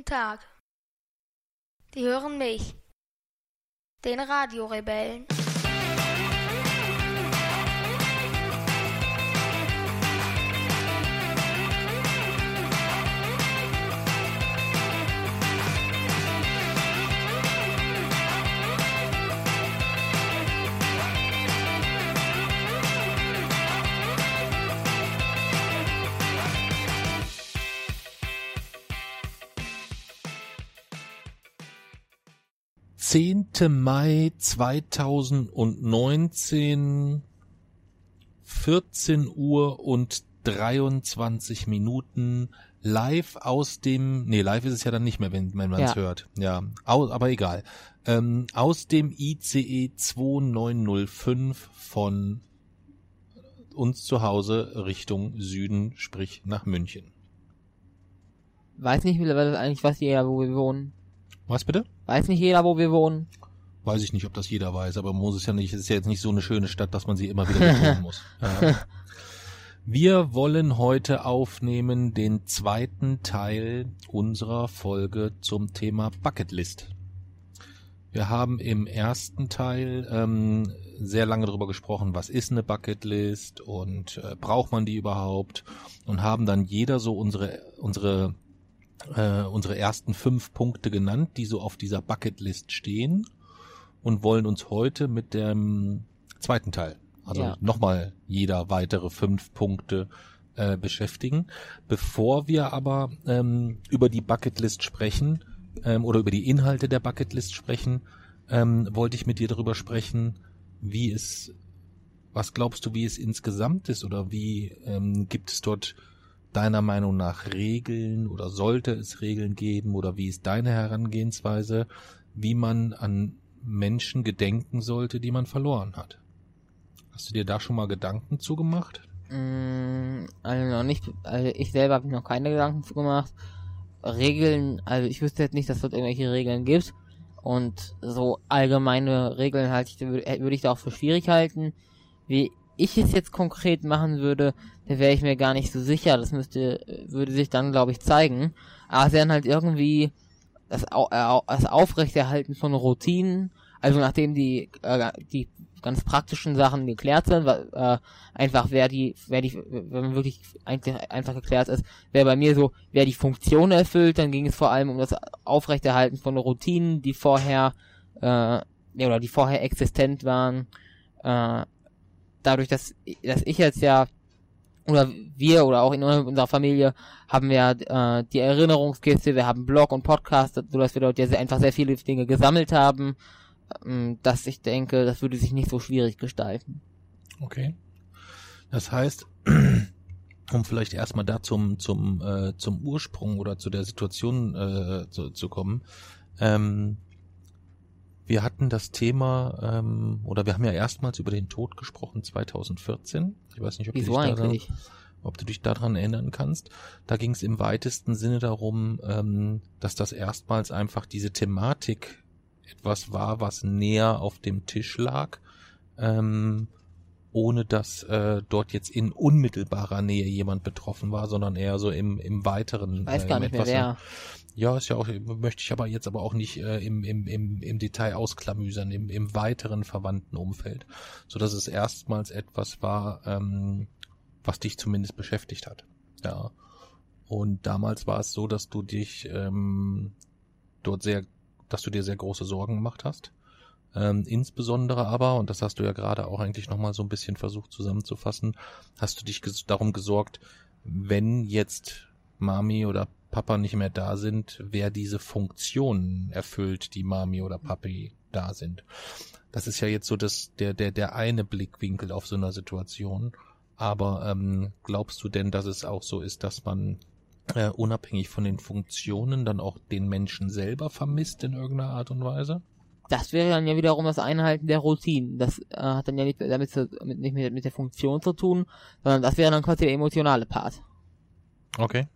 guten Tag. Die hören mich, den Radiorebellen. Zehnte Mai 2019, 14 Uhr und 23 Minuten live aus dem, nee, live ist es ja dann nicht mehr, wenn, wenn man es Ja. hört. Ja, au, aber egal. Ähm, aus dem ICE 2905 von uns zu Hause Richtung Süden, sprich nach München. Weiß nicht mittlerweile eigentlich, was jeder, wo wir wohnen. Was bitte? Weiß nicht jeder, wo wir wohnen. Weiß ich nicht, ob das jeder weiß, aber muss es ja nicht. Es ist ja jetzt nicht so eine schöne Stadt, dass man sie immer wieder betonen muss. Ja. Wir wollen heute aufnehmen den zweiten Teil unserer Folge zum Thema Bucketlist. Wir haben im ersten Teil ähm, sehr lange darüber gesprochen, was ist eine Bucketlist und äh, braucht man die überhaupt und haben dann jeder so unsere unsere äh, unsere ersten fünf Punkte genannt, die so auf dieser Bucketlist stehen und wollen uns heute mit dem zweiten Teil, also Ja. nochmal jeder weitere fünf Punkte äh, beschäftigen. Bevor wir aber ähm, über die Bucketlist sprechen ähm, oder über die Inhalte der Bucketlist sprechen, ähm, wollte ich mit dir darüber sprechen, wie es, was glaubst du, wie es insgesamt ist oder wie ähm, gibt es dort deiner Meinung nach Regeln oder sollte es Regeln geben oder wie ist deine Herangehensweise, wie man an Menschen gedenken sollte, die man verloren hat? Hast du dir da schon mal Gedanken zugemacht? Mm, also noch nicht, also ich selber habe mir noch keine Gedanken zu gemacht. Regeln, also ich wüsste jetzt nicht, dass es dort irgendwelche Regeln gibt. Und so allgemeine Regeln halte ich, würde würd ich da auch für schwierig halten. Wie ich es jetzt konkret machen würde, da wäre ich mir gar nicht so sicher. Das müsste, würde sich dann, glaube ich, zeigen. Aber es wären halt irgendwie das, äh, das Aufrechterhalten von Routinen, also nachdem die, äh, die ganz praktischen Sachen geklärt sind, äh, einfach wer die, wer die, wenn man wirklich eigentlich einfach geklärt ist, wer bei mir so, wer die Funktion erfüllt, dann ging es vor allem um das Aufrechterhalten von Routinen, die vorher, äh, ja, oder die vorher existent waren, äh, dadurch, dass, dass ich jetzt ja, oder wir oder auch in unserer Familie haben wir äh, die Erinnerungskiste, wir haben Blog und Podcast, sodass wir dort ja sehr, einfach sehr viele Dinge gesammelt haben, ähm, dass ich denke, das würde sich nicht so schwierig gestalten. Okay. Das heißt, um vielleicht erstmal da zum, zum, äh, zum Ursprung oder zu der Situation äh, zu, zu kommen, ähm, wir hatten das Thema, ähm, oder wir haben ja erstmals über den Tod gesprochen 2014. Ich weiß nicht, ob, du Wieso dich, daran, ob du dich daran erinnern kannst. Da ging es im weitesten Sinne darum, ähm, dass das erstmals einfach diese Thematik etwas war, was näher auf dem Tisch lag. Ähm, ohne dass äh, dort jetzt in unmittelbarer Nähe jemand betroffen war, sondern eher so im, im weiteren. Ich weiß äh, gar nicht mehr etwas- wer. Ja, ist ja auch, möchte ich aber jetzt aber auch nicht äh, im, im, im, im Detail ausklamüsern, im, im weiteren verwandten Umfeld, so es erstmals etwas war, ähm, was dich zumindest beschäftigt hat. Ja. Und damals war es so, dass du dich ähm, dort sehr, dass du dir sehr große Sorgen gemacht hast. Ähm, insbesondere aber, und das hast du ja gerade auch eigentlich nochmal so ein bisschen versucht zusammenzufassen, hast du dich ges darum gesorgt, wenn jetzt Mami oder Papa nicht mehr da sind, wer diese Funktionen erfüllt, die Mami oder Papi da sind. Das ist ja jetzt so das, der, der, der eine Blickwinkel auf so einer Situation. Aber ähm, glaubst du denn, dass es auch so ist, dass man äh, unabhängig von den Funktionen dann auch den Menschen selber vermisst in irgendeiner Art und Weise? Das wäre dann ja wiederum das Einhalten der Routinen. Das äh, hat dann ja nicht damit zu, mit, nicht mit, mit der Funktion zu tun, sondern das wäre dann quasi der emotionale Part. Okay.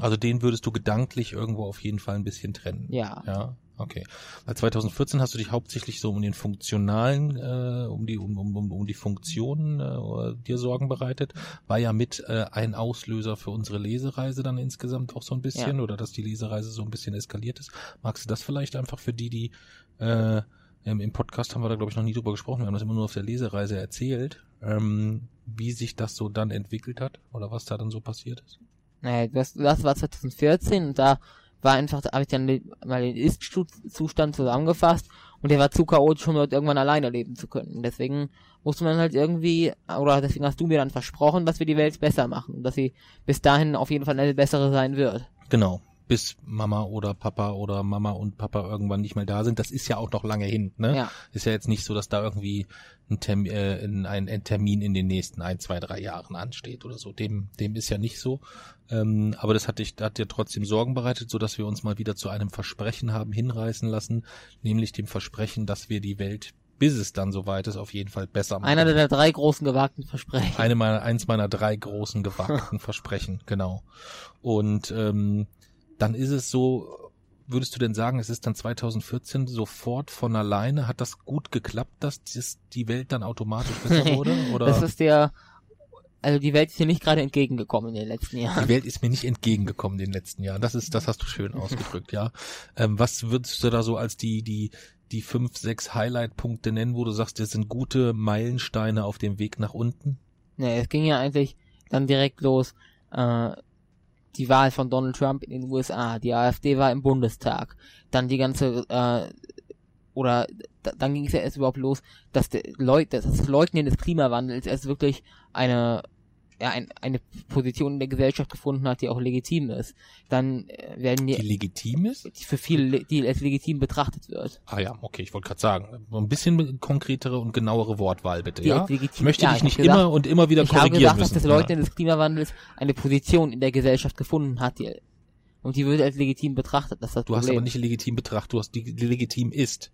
Also den würdest du gedanklich irgendwo auf jeden Fall ein bisschen trennen. Ja. Ja. Okay. Weil 2014 hast du dich hauptsächlich so um den funktionalen, äh, um die um, um, um die Funktionen äh, dir Sorgen bereitet. War ja mit äh, ein Auslöser für unsere Lesereise dann insgesamt auch so ein bisschen Ja. oder dass die Lesereise so ein bisschen eskaliert ist. Magst du das vielleicht einfach für die, die äh, im, Podcast haben wir da glaube ich noch nie drüber gesprochen. Wir haben das immer nur auf der Lesereise erzählt, ähm, wie sich das so dann entwickelt hat oder was da dann so passiert ist. Naja, das, das war 2014 und da war einfach, habe ich dann mal den Ist-Zustand zusammengefasst und der war zu chaotisch, um dort irgendwann alleine leben zu können. Deswegen musste man halt irgendwie, oder deswegen hast du mir dann versprochen, dass wir die Welt besser machen und dass sie bis dahin auf jeden Fall eine bessere sein wird. Genau. Bis Mama oder Papa oder Mama und Papa irgendwann nicht mehr da sind. Das ist ja auch noch lange hin, ne? Ja. Ist ja jetzt nicht so, dass da irgendwie ein, Term äh, ein, ein, Termin in den nächsten ein, zwei, drei Jahren ansteht oder so. Dem, dem ist ja nicht so. Ähm, aber das hat, dich, hat dir trotzdem Sorgen bereitet, so dass wir uns mal wieder zu einem Versprechen haben hinreißen lassen, nämlich dem Versprechen, dass wir die Welt, bis es dann soweit ist, auf jeden Fall besser machen. Einer der drei großen gewagten Versprechen. Eine meiner, eins meiner drei großen gewagten Versprechen, genau. Und ähm, dann ist es so, würdest du denn sagen, es ist dann 2014 sofort von alleine, hat das gut geklappt, dass das, die Welt dann automatisch besser wurde? Oder? Das ist der, also die Welt ist hier nicht gerade entgegengekommen in den letzten Jahren. die Welt ist mir nicht entgegengekommen in den letzten Jahren. Das ist, das hast du schön ausgedrückt, ja. Ähm, was würdest du da so als die, die, die fünf, sechs Highlight-Punkte nennen, wo du sagst, das sind gute Meilensteine auf dem Weg nach unten? Nee, es ging ja eigentlich dann direkt los. Äh, die Wahl von Donald Trump in den USA, die AfD war im Bundestag, dann die ganze äh, oder da, dann ging es ja erst überhaupt los, dass der Leute, das Leugnen des Klimawandels erst wirklich eine ja, ein, eine Position in der Gesellschaft gefunden hat, die auch legitim ist. Dann äh, werden die, Die legitim ist? die für viele, le- die als legitim betrachtet wird. Ah ja, okay, ich wollte gerade sagen, so ein bisschen konkretere und genauere Wortwahl bitte, Die ja? legitim- Ich möchte ja, dich ich nicht gesagt- immer und immer wieder Ich habe korrigieren gesagt, dass müssen. das Leugnen des Klimawandels eine Position in der Gesellschaft gefunden hat, die, und die wird als legitim betrachtet. Das ist das Du hast Problem. aber nicht legitim betrachtet, du hast die legitim ist.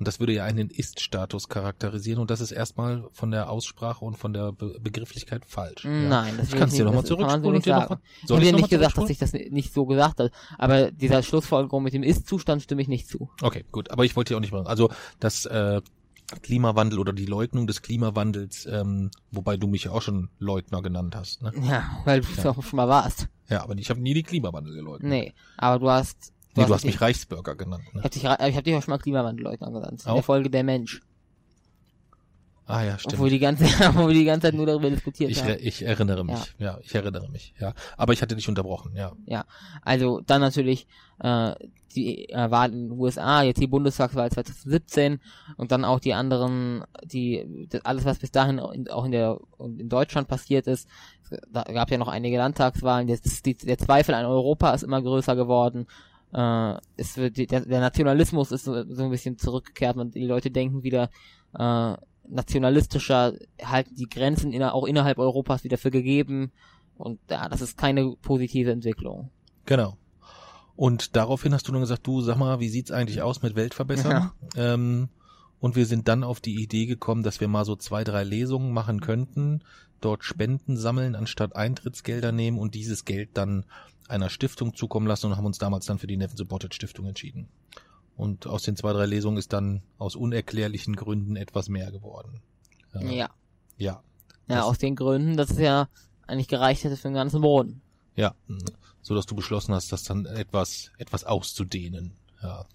Und das würde ja einen Ist-Status charakterisieren und das ist erstmal von der Aussprache und von der Be Begrifflichkeit falsch. ja. Nein, das Ich kann es dir nicht- nochmal so zurückspulen und nicht dir sagen. nochmal. Ich habe dir nicht gesagt, dass ich das nicht so gesagt habe, aber dieser Schlussfolgerung mit dem Ist-Zustand stimme ich nicht zu. Okay, gut, aber ich wollte dir auch nicht machen. Also das äh, Klimawandel oder die Leugnung des Klimawandels, ähm, wobei du mich ja auch schon Leugner genannt hast. Ne? Ja, weil du es Ja. auch schon mal warst. Ja, aber ich habe nie die Klimawandel geleugnet. Nee, aber du hast... nee, du hast mich Reichsbürger genannt. Ich Ne? hab dich, ich hab dich auch schon mal Klimawandelleugner genannt. In Auch? der Folge Der Mensch. Ah ja, stimmt. Obwohl die ganze, obwohl wir die ganze Zeit nur darüber diskutiert Ich, haben. ich erinnere mich. Ja. ich erinnere mich. Ja, aber ich hatte dich unterbrochen. Ja, Also dann natürlich äh, die äh, Wahl in den USA, jetzt die Bundestagswahl 2017 und dann auch die anderen, die das, alles was bis dahin in, auch in der in Deutschland passiert ist. Da gab ja noch einige Landtagswahlen. Die, der Zweifel an Europa ist immer größer geworden. Äh, es wird die, der, der Nationalismus ist so, so ein bisschen zurückgekehrt. Man, die Leute denken wieder äh, nationalistischer, halten die Grenzen inner, auch innerhalb Europas wieder für gegeben. Und ja, das ist keine positive Entwicklung. genau. Und daraufhin hast du dann gesagt, du sag mal, wie sieht's eigentlich aus mit Weltverbessern? Ähm, und wir sind dann auf die Idee gekommen, dass wir mal so zwei, drei Lesungen machen könnten, dort Spenden sammeln, anstatt Eintrittsgelder nehmen und dieses Geld dann einer Stiftung zukommen lassen und haben uns damals dann für die Neffen Supported Stiftung entschieden. Und aus den zwei, drei Lesungen ist dann aus unerklärlichen Gründen etwas mehr geworden. Ja. Ja. Ja, Das- aus den Gründen, dass es ja eigentlich gereicht hätte für den ganzen Boden. Ja, so dass du beschlossen hast, das dann etwas, etwas auszudehnen. Ja,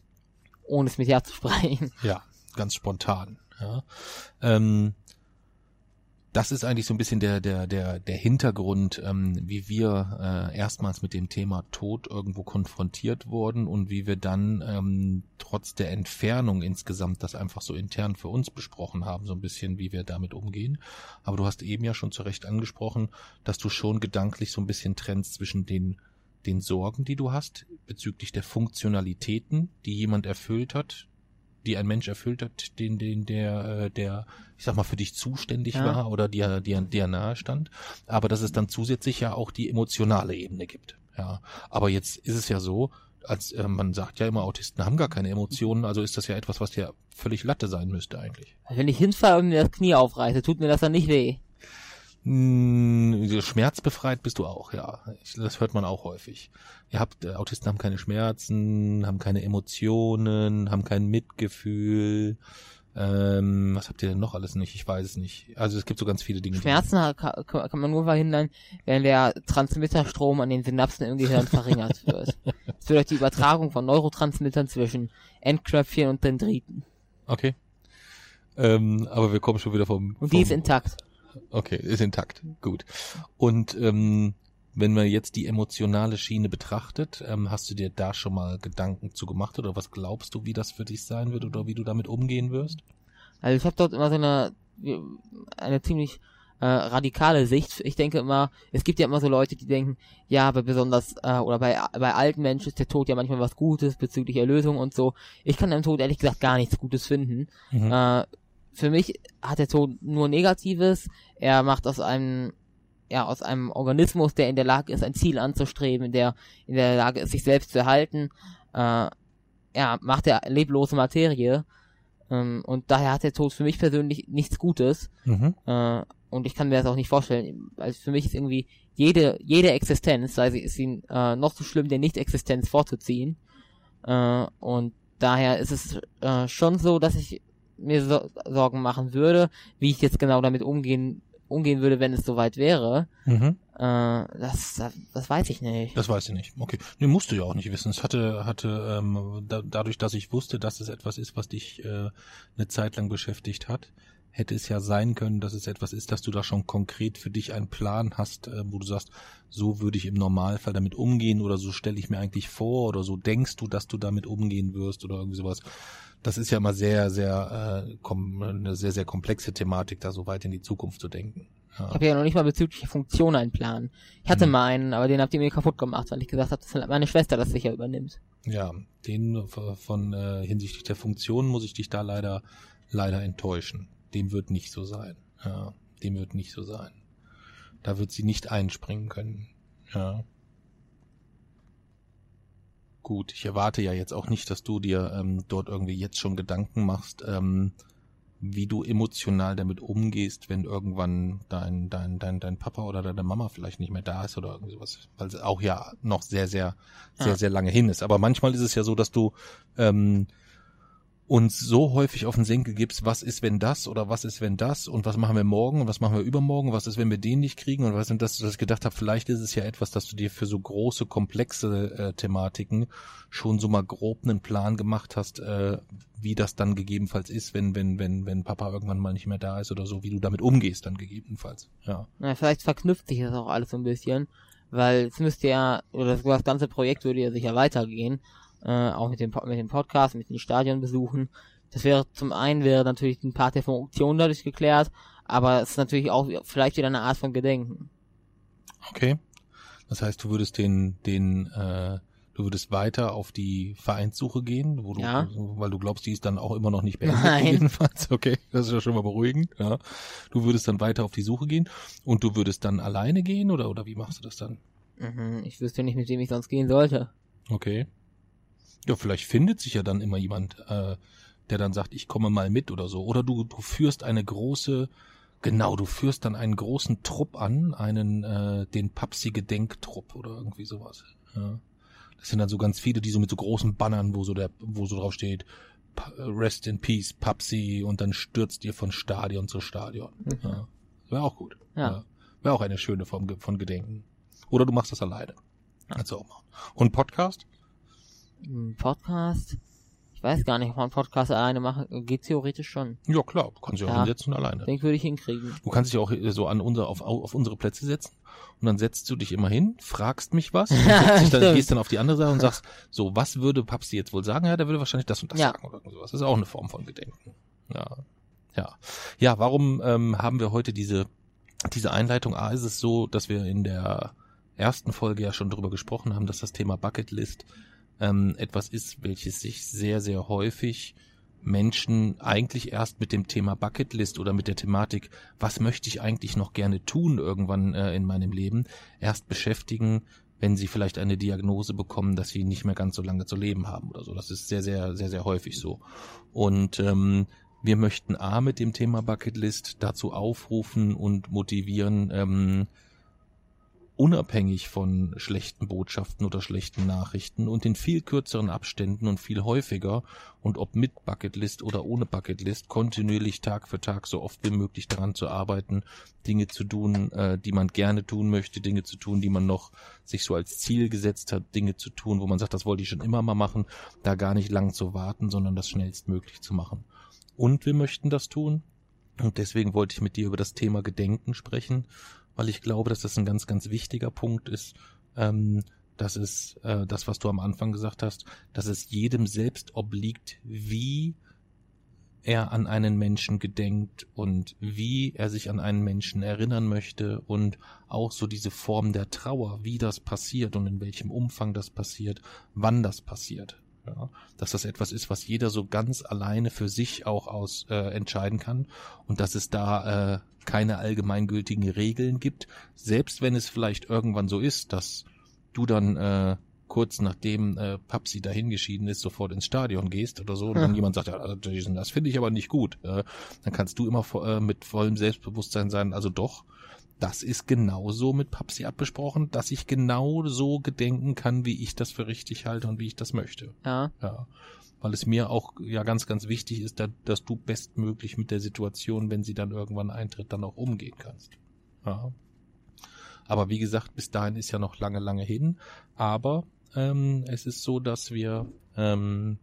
Ohne es mit Ja zu sprechen. ja, ganz spontan. Ja. Ähm, das ist eigentlich so ein bisschen der, der, der, der Hintergrund, ähm, wie wir äh, erstmals mit dem Thema Tod irgendwo konfrontiert wurden und wie wir dann ähm, trotz der Entfernung insgesamt das einfach so intern für uns besprochen haben, so ein bisschen, wie wir damit umgehen. Aber du hast eben ja schon zu Recht angesprochen, dass du schon gedanklich so ein bisschen trennst zwischen den den Sorgen, die du hast, bezüglich der Funktionalitäten, die jemand erfüllt hat, die ein Mensch erfüllt hat, den, den, der, äh, der, ich sag mal, für dich zuständig Ja. war oder dir, dir, dir nahe stand. Aber dass es dann zusätzlich ja auch die emotionale Ebene gibt. Ja. Aber jetzt ist es ja so, als äh, man sagt ja immer, Autisten haben gar keine Emotionen, also ist das ja etwas, was dir völlig Latte sein müsste eigentlich. Wenn ich hinfalle und mir das Knie aufreiße, tut mir das dann nicht weh. Hm, Schmerzbefreit bist du auch, ja. Ich, das hört man auch häufig. Ihr habt, äh, Autisten haben keine Schmerzen, haben keine Emotionen, haben kein Mitgefühl. Ähm, was habt ihr denn noch alles nicht? Ich weiß es nicht. Also es gibt so ganz viele Dinge. Schmerzen kann, kann man nur verhindern, wenn der Transmitterstrom an den Synapsen im Gehirn verringert wird. Das wird durch die Übertragung von Neurotransmittern zwischen Endkröpfchen und Dendriten. Okay. Ähm, aber wir kommen schon wieder vom... Und die ist intakt. Okay, ist intakt. Gut. Und ähm, wenn man jetzt die emotionale Schiene betrachtet, ähm, hast du dir da schon mal Gedanken zu gemacht oder was glaubst du, wie das für dich sein wird oder wie du damit umgehen wirst? Also ich habe dort immer so eine eine ziemlich äh, radikale Sicht. Ich denke immer, es gibt ja immer so Leute, die denken, ja, aber besonders äh, oder bei bei alten Menschen ist der Tod ja manchmal was Gutes bezüglich Erlösung und so. Ich kann am Tod ehrlich gesagt gar nichts Gutes finden. Mhm. Äh, für mich hat der Tod nur Negatives. Er macht aus einem ja, aus einem Organismus, der in der Lage ist, ein Ziel anzustreben, der in der Lage ist, sich selbst zu erhalten, äh, ja, macht er leblose Materie. Ähm, und daher hat der Tod für mich persönlich nichts Gutes. Mhm. Äh, und ich kann mir das auch nicht vorstellen. Also für mich ist irgendwie jede, jede Existenz, sei sie, ist sie äh, noch so schlimm, der Nicht-Existenz vorzuziehen. Äh, und daher ist es äh, schon so, dass ich mir so Sorgen machen würde, wie ich jetzt genau damit umgehen umgehen würde, wenn es soweit wäre. Mhm. Äh, das, das weiß ich nicht. Das weiß ich nicht. Okay. Nee, musst du ja auch nicht wissen. Es hatte, hatte ähm, da, dadurch, dass ich wusste, dass es etwas ist, was dich äh, eine Zeit lang beschäftigt hat, hätte es ja sein können, dass es etwas ist, dass du da schon konkret für dich einen Plan hast, äh, wo du sagst, so würde ich im Normalfall damit umgehen oder so stelle ich mir eigentlich vor oder so denkst du, dass du damit umgehen wirst oder irgendwie sowas das ist ja immer sehr, sehr, äh, kom eine sehr, sehr komplexe Thematik, da so weit in die Zukunft zu denken. Ja. Ich habe ja noch nicht mal bezüglich der Funktion einen Plan. Ich hatte hm. mal einen, aber den habt ihr mir kaputt gemacht, weil ich gesagt habe, dass meine Schwester das sicher übernimmt. Ja, den von äh, hinsichtlich der Funktion muss ich dich da leider leider enttäuschen. Dem wird nicht so sein. Ja, dem wird nicht so sein. Da wird sie nicht einspringen können. Ja. Gut, ich erwarte ja jetzt auch nicht, dass du dir ähm, dort irgendwie jetzt schon Gedanken machst, ähm, wie du emotional damit umgehst, wenn irgendwann dein, dein, dein, dein Papa oder deine Mama vielleicht nicht mehr da ist oder irgendwie sowas. Weil es auch ja noch sehr, sehr, sehr, ja. sehr lange hin ist. Aber manchmal ist es ja so, dass du ähm, uns so häufig auf den Senkel gibst, was ist, wenn das oder was ist, wenn das und was machen wir morgen und was machen wir übermorgen, was ist, wenn wir den nicht kriegen und was sind das, dass ich gedacht habe, vielleicht ist es ja etwas, dass du dir für so große, komplexe äh, Thematiken schon so mal grob einen Plan gemacht hast, äh, wie das dann gegebenenfalls ist, wenn, wenn, wenn, wenn Papa irgendwann mal nicht mehr da ist oder so, wie du damit umgehst dann gegebenenfalls, ja. Na, vielleicht verknüpft sich das auch alles so ein bisschen, weil es müsste ja, oder das ganze Projekt würde ja sicher weitergehen äh, auch mit dem, mit dem Podcast, mit den Stadionbesuchen. Das wäre zum einen wäre natürlich ein Part der Funktion dadurch geklärt, aber es ist natürlich auch vielleicht wieder eine Art von Gedenken. Okay. Das heißt, du würdest den, den, äh, du würdest weiter auf die Vereinssuche gehen, wo du, ja. weil du glaubst, die ist dann auch immer noch nicht beendet. Nein. Jedenfalls, okay, das ist ja schon mal beruhigend. Ja. Du würdest dann weiter auf die Suche gehen und du würdest dann alleine gehen oder oder wie machst du das dann? Mhm, ich wüsste nicht, mit wem ich sonst gehen sollte. Okay. Ja, vielleicht findet sich ja dann immer jemand, äh, der dann sagt, ich komme mal mit oder so. Oder du, du führst eine große, genau, du führst dann einen großen Trupp an, einen, äh, den Papsi-Gedenktrupp oder irgendwie sowas. Ja. Das sind dann so ganz viele, die so mit so großen Bannern, wo so der, wo so drauf steht, Rest in Peace, Papsi, und dann stürzt ihr von Stadion zu Stadion. Mhm. Ja. Wäre auch gut. Ja. ja. Wäre auch eine schöne Form von Gedenken. Oder du machst das alleine. Kannst du auch machen. Und Podcast? Podcast? Ich weiß gar nicht, ob man Podcast alleine machen geht theoretisch schon. Ja klar, du kannst dich auch ja, hinsetzen alleine. Den würde ich hinkriegen. Du kannst dich auch so an unser, auf, auf unsere Plätze setzen und dann setzt du dich immer hin, fragst mich was, und dann, gehst dann auf die andere Seite und sagst, so, was würde Papsi jetzt wohl sagen? Ja, der würde wahrscheinlich das und das ja. sagen oder sowas. Das ist auch eine Form von Gedenken. Ja. Ja. Ja, warum ähm, haben wir heute diese, diese Einleitung? A, ist es so, dass wir in der ersten Folge ja schon drüber gesprochen haben, dass das Thema Bucketlist ähm, etwas ist, welches sich sehr, sehr häufig Menschen eigentlich erst mit dem Thema Bucketlist oder mit der Thematik, was möchte ich eigentlich noch gerne tun irgendwann äh, in meinem Leben, erst beschäftigen, wenn sie vielleicht eine Diagnose bekommen, dass sie nicht mehr ganz so lange zu leben haben oder so. Das ist sehr, sehr, sehr, sehr häufig so. Und ähm, wir möchten A mit dem Thema Bucketlist dazu aufrufen und motivieren, ähm, unabhängig von schlechten Botschaften oder schlechten Nachrichten und in viel kürzeren Abständen und viel häufiger und ob mit Bucketlist oder ohne Bucketlist kontinuierlich Tag für Tag so oft wie möglich daran zu arbeiten, Dinge zu tun, äh, die man gerne tun möchte, Dinge zu tun, die man noch sich so als Ziel gesetzt hat, Dinge zu tun, wo man sagt, das wollte ich schon immer mal machen, da gar nicht lang zu warten, sondern das schnellstmöglich zu machen. Und wir möchten das tun. Und deswegen wollte ich mit dir über das Thema Gedenken sprechen weil ich glaube, dass das ein ganz, ganz wichtiger Punkt ist. Ähm, das ist äh, das, was du am Anfang gesagt hast, dass es jedem selbst obliegt, wie er an einen Menschen gedenkt und wie er sich an einen Menschen erinnern möchte und auch so diese Form der Trauer, wie das passiert und in welchem Umfang das passiert, wann das passiert. Ja, dass das etwas ist, was jeder so ganz alleine für sich auch aus äh, entscheiden kann und dass es da äh, keine allgemeingültigen Regeln gibt, selbst wenn es vielleicht irgendwann so ist, dass du dann äh, kurz nachdem äh, Papsi dahingeschieden ist, sofort ins Stadion gehst oder so, und dann jemand sagt, ja, also Jason, das finde ich aber nicht gut, äh, dann kannst du immer äh, mit vollem Selbstbewusstsein sein, also doch, das ist genauso mit Papsi abgesprochen, dass ich genau so gedenken kann, wie ich das für richtig halte und wie ich das möchte. Ja. Ja. Weil es mir auch ja ganz, ganz wichtig ist, dass, dass du bestmöglich mit der Situation, wenn sie dann irgendwann eintritt, dann auch umgehen kannst. Ja. Aber wie gesagt, bis dahin ist ja noch lange, lange hin. Aber ähm, es ist so, dass wir ähm,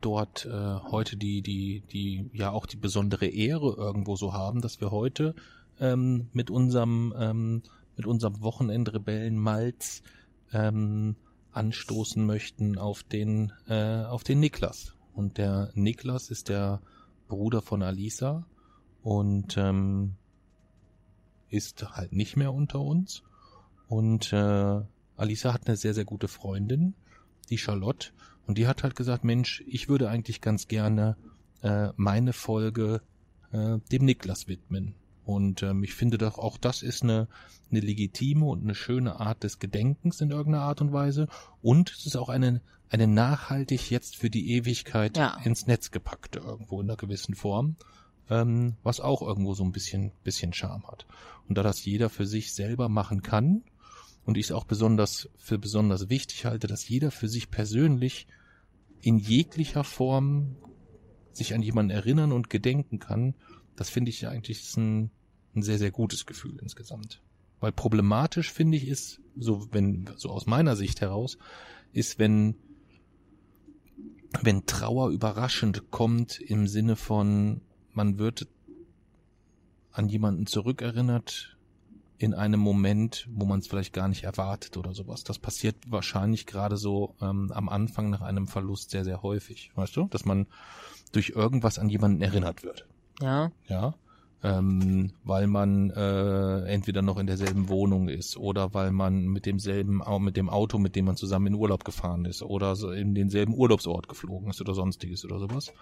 dort äh, heute die, die, die, ja auch die besondere Ehre irgendwo so haben, dass wir heute ähm, mit unserem ähm, mit unserem Wochenendrebellen Malz ähm, anstoßen möchten auf den äh, auf den Niklas. Und der Niklas ist der Bruder von Alisa und ähm, ist halt nicht mehr unter uns. Und äh, Alisa hat eine sehr sehr gute Freundin die Charlotte. Und die hat halt gesagt Mensch ich würde eigentlich ganz gerne äh, meine Folge äh, dem Niklas widmen und ähm, ich finde doch auch das ist eine, eine legitime und eine schöne Art des Gedenkens in irgendeiner Art und Weise. Und es ist auch eine, eine nachhaltig jetzt für die Ewigkeit Ja. ins Netz gepackte irgendwo in einer gewissen Form. Ähm, was auch irgendwo so ein bisschen, bisschen Charme hat. Und da das jeder für sich selber machen kann, und ich es auch besonders für besonders wichtig halte, dass jeder für sich persönlich in jeglicher Form sich an jemanden erinnern und gedenken kann, das finde ich eigentlich ein, ein sehr, sehr gutes Gefühl insgesamt. Weil problematisch finde ich ist, so wenn, so aus meiner Sicht heraus, ist, wenn, wenn Trauer überraschend kommt im Sinne von, man wird an jemanden zurückerinnert in einem Moment, wo man es vielleicht gar nicht erwartet oder sowas. Das passiert wahrscheinlich gerade so ähm, am Anfang nach einem Verlust sehr, sehr häufig. Weißt du? Dass man durch irgendwas an jemanden erinnert wird Ja. ja, ähm, weil man äh, entweder noch in derselben Wohnung ist oder weil man mit demselben, mit dem Auto, mit dem man zusammen in Urlaub gefahren ist oder so in denselben Urlaubsort geflogen ist oder sonstiges oder sowas.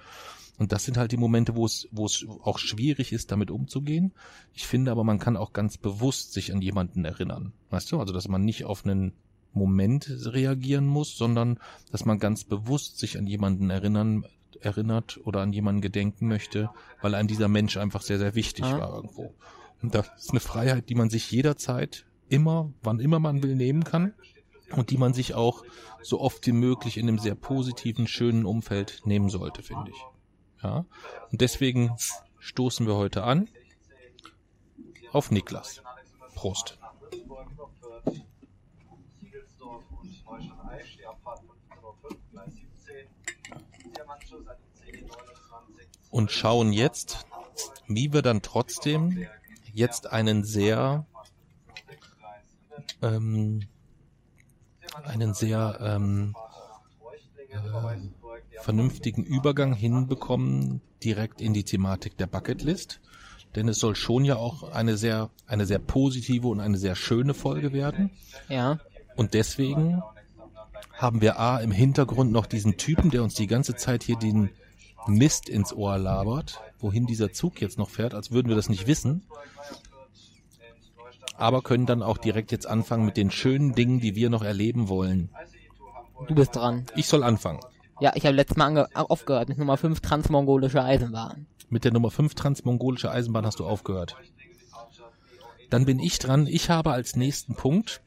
Und das sind halt die Momente, wo es, wo es auch schwierig ist, damit umzugehen. Ich finde aber, man kann auch ganz bewusst sich an jemanden erinnern. Weißt du? Also, dass man nicht auf einen Moment reagieren muss, sondern dass man ganz bewusst sich an jemanden erinnern, erinnert oder an jemanden gedenken möchte, weil einem dieser Mensch einfach sehr, sehr wichtig Ah. war irgendwo. Und das ist eine Freiheit, die man sich jederzeit immer, wann immer man will, nehmen kann und die man sich auch so oft wie möglich in einem sehr positiven, schönen Umfeld nehmen sollte, finde ich. Ja. Und deswegen stoßen wir heute an auf Niklas. Prost. Und schauen jetzt, wie wir dann trotzdem jetzt einen sehr, ähm, einen sehr ähm, äh, vernünftigen Übergang hinbekommen direkt in die Thematik der Bucketlist. Denn es soll schon ja auch eine sehr, eine sehr positive und eine sehr schöne Folge werden. Ja. Und deswegen haben wir A im Hintergrund noch diesen Typen, der uns die ganze Zeit hier den Mist ins Ohr labert, wohin dieser Zug jetzt noch fährt, als würden wir das nicht wissen. Aber können dann auch direkt jetzt anfangen mit den schönen Dingen, die wir noch erleben wollen. Du bist dran. Ich soll anfangen. Ja, ich habe letztes Mal aufgehört mit Nummer 5 Transmongolische Eisenbahn. Mit der Nummer 5 Transmongolische Eisenbahn hast du aufgehört. Dann bin ich dran. Ich habe als nächsten Punkt,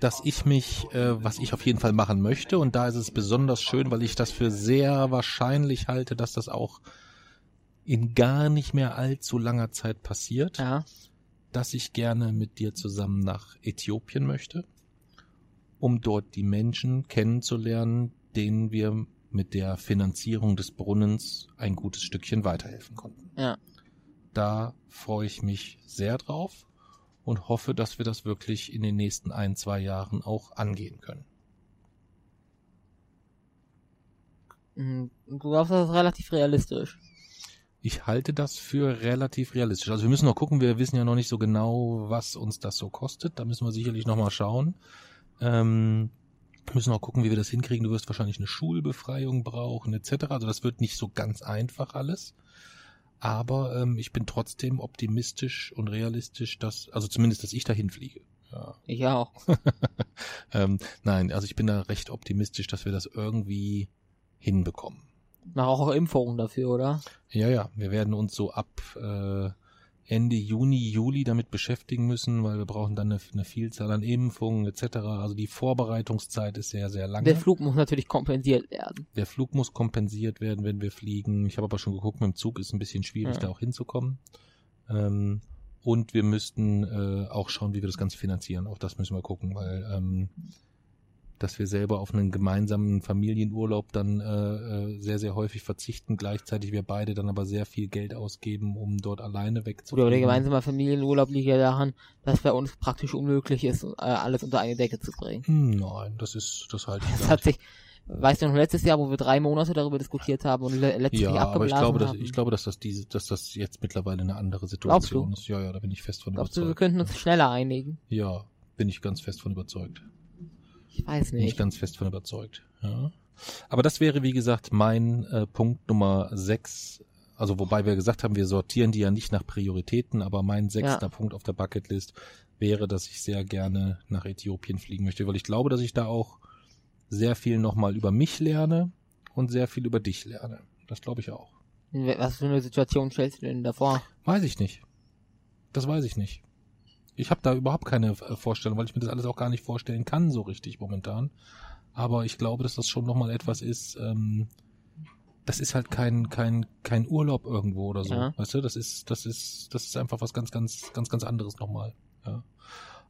dass ich mich, äh, was ich auf jeden Fall machen möchte, und da ist es besonders schön, weil ich das für sehr wahrscheinlich halte, dass das auch in gar nicht mehr allzu langer Zeit passiert, Ja. dass ich gerne mit dir zusammen nach Äthiopien möchte, um dort die Menschen kennenzulernen, denen wir mit der Finanzierung des Brunnens ein gutes Stückchen weiterhelfen konnten. Ja. Da freue ich mich sehr drauf und hoffe, dass wir das wirklich in den nächsten ein, zwei Jahren auch angehen können. Mm, Du glaubst, das ist relativ realistisch. Ich halte das für relativ realistisch. Also wir müssen noch gucken, wir wissen ja noch nicht so genau, was uns das so kostet. Da müssen wir sicherlich noch mal schauen. Ähm, müssen auch gucken, wie wir das hinkriegen. Du wirst wahrscheinlich eine Schulbefreiung brauchen, etc. Also das wird nicht so ganz einfach alles. Aber ähm, ich bin trotzdem optimistisch und realistisch, dass, also zumindest, dass ich dahin fliege. Ja. Ich auch. Ähm, nein, also ich bin da recht optimistisch, dass wir das irgendwie hinbekommen. Mach auch Impfungen dafür, oder? Ja, ja, wir werden uns so ab äh, Ende Juni, Juli damit beschäftigen müssen, weil wir brauchen dann eine, eine Vielzahl an Impfungen etc. Also die Vorbereitungszeit ist sehr, sehr lange. Der Flug muss natürlich kompensiert werden. Der Flug muss kompensiert werden, wenn wir fliegen. Ich habe aber schon geguckt, mit dem Zug ist ein bisschen schwierig, Ja. da auch hinzukommen. Ähm, und wir müssten äh, auch schauen, wie wir das Ganze finanzieren. Auch das müssen wir gucken, weil ähm, dass wir selber auf einen gemeinsamen Familienurlaub dann äh, äh, sehr, sehr häufig verzichten, gleichzeitig wir beide dann aber sehr viel Geld ausgeben, um dort alleine Oder der gemeinsame Familienurlaub liegt ja daran, dass bei uns praktisch unmöglich ist, äh, alles unter eine Decke zu bringen. Hm, Nein, das ist, das halte ich Das hat sich, weißt du noch, letztes Jahr, wo wir drei Monate darüber diskutiert haben und le letztlich Ja, aber abgeblasen ich glaube, dass, haben. ich glaube, dass das diese, dass das jetzt mittlerweile eine andere Situation ist. Ja, ja, da bin ich fest von Glaubst du, wir überzeugt. könnten uns schneller einigen? Ja, bin ich ganz fest von überzeugt. Ich weiß Bin ich nicht. ganz fest von überzeugt. Ja. Aber das wäre, wie gesagt, mein äh, Punkt Nummer sechs. Also wobei wir gesagt haben, wir sortieren die ja nicht nach Prioritäten, aber mein sechster Punkt auf der Bucketlist wäre, dass ich sehr gerne nach Äthiopien fliegen möchte, weil ich glaube, dass ich da auch sehr viel nochmal über mich lerne und sehr viel über dich lerne. Das glaube ich auch. Was für eine Situation stellst du denn davor? Weiß ich nicht. Das weiß ich nicht. Ich habe da überhaupt keine äh, Vorstellung, weil ich mir das alles auch gar nicht vorstellen kann so richtig momentan. Aber ich glaube, dass das schon nochmal etwas ist. Ähm, das ist halt kein kein kein Urlaub irgendwo oder so. Ja. Weißt du, das ist das ist das ist einfach was ganz ganz ganz ganz anderes nochmal. Ja.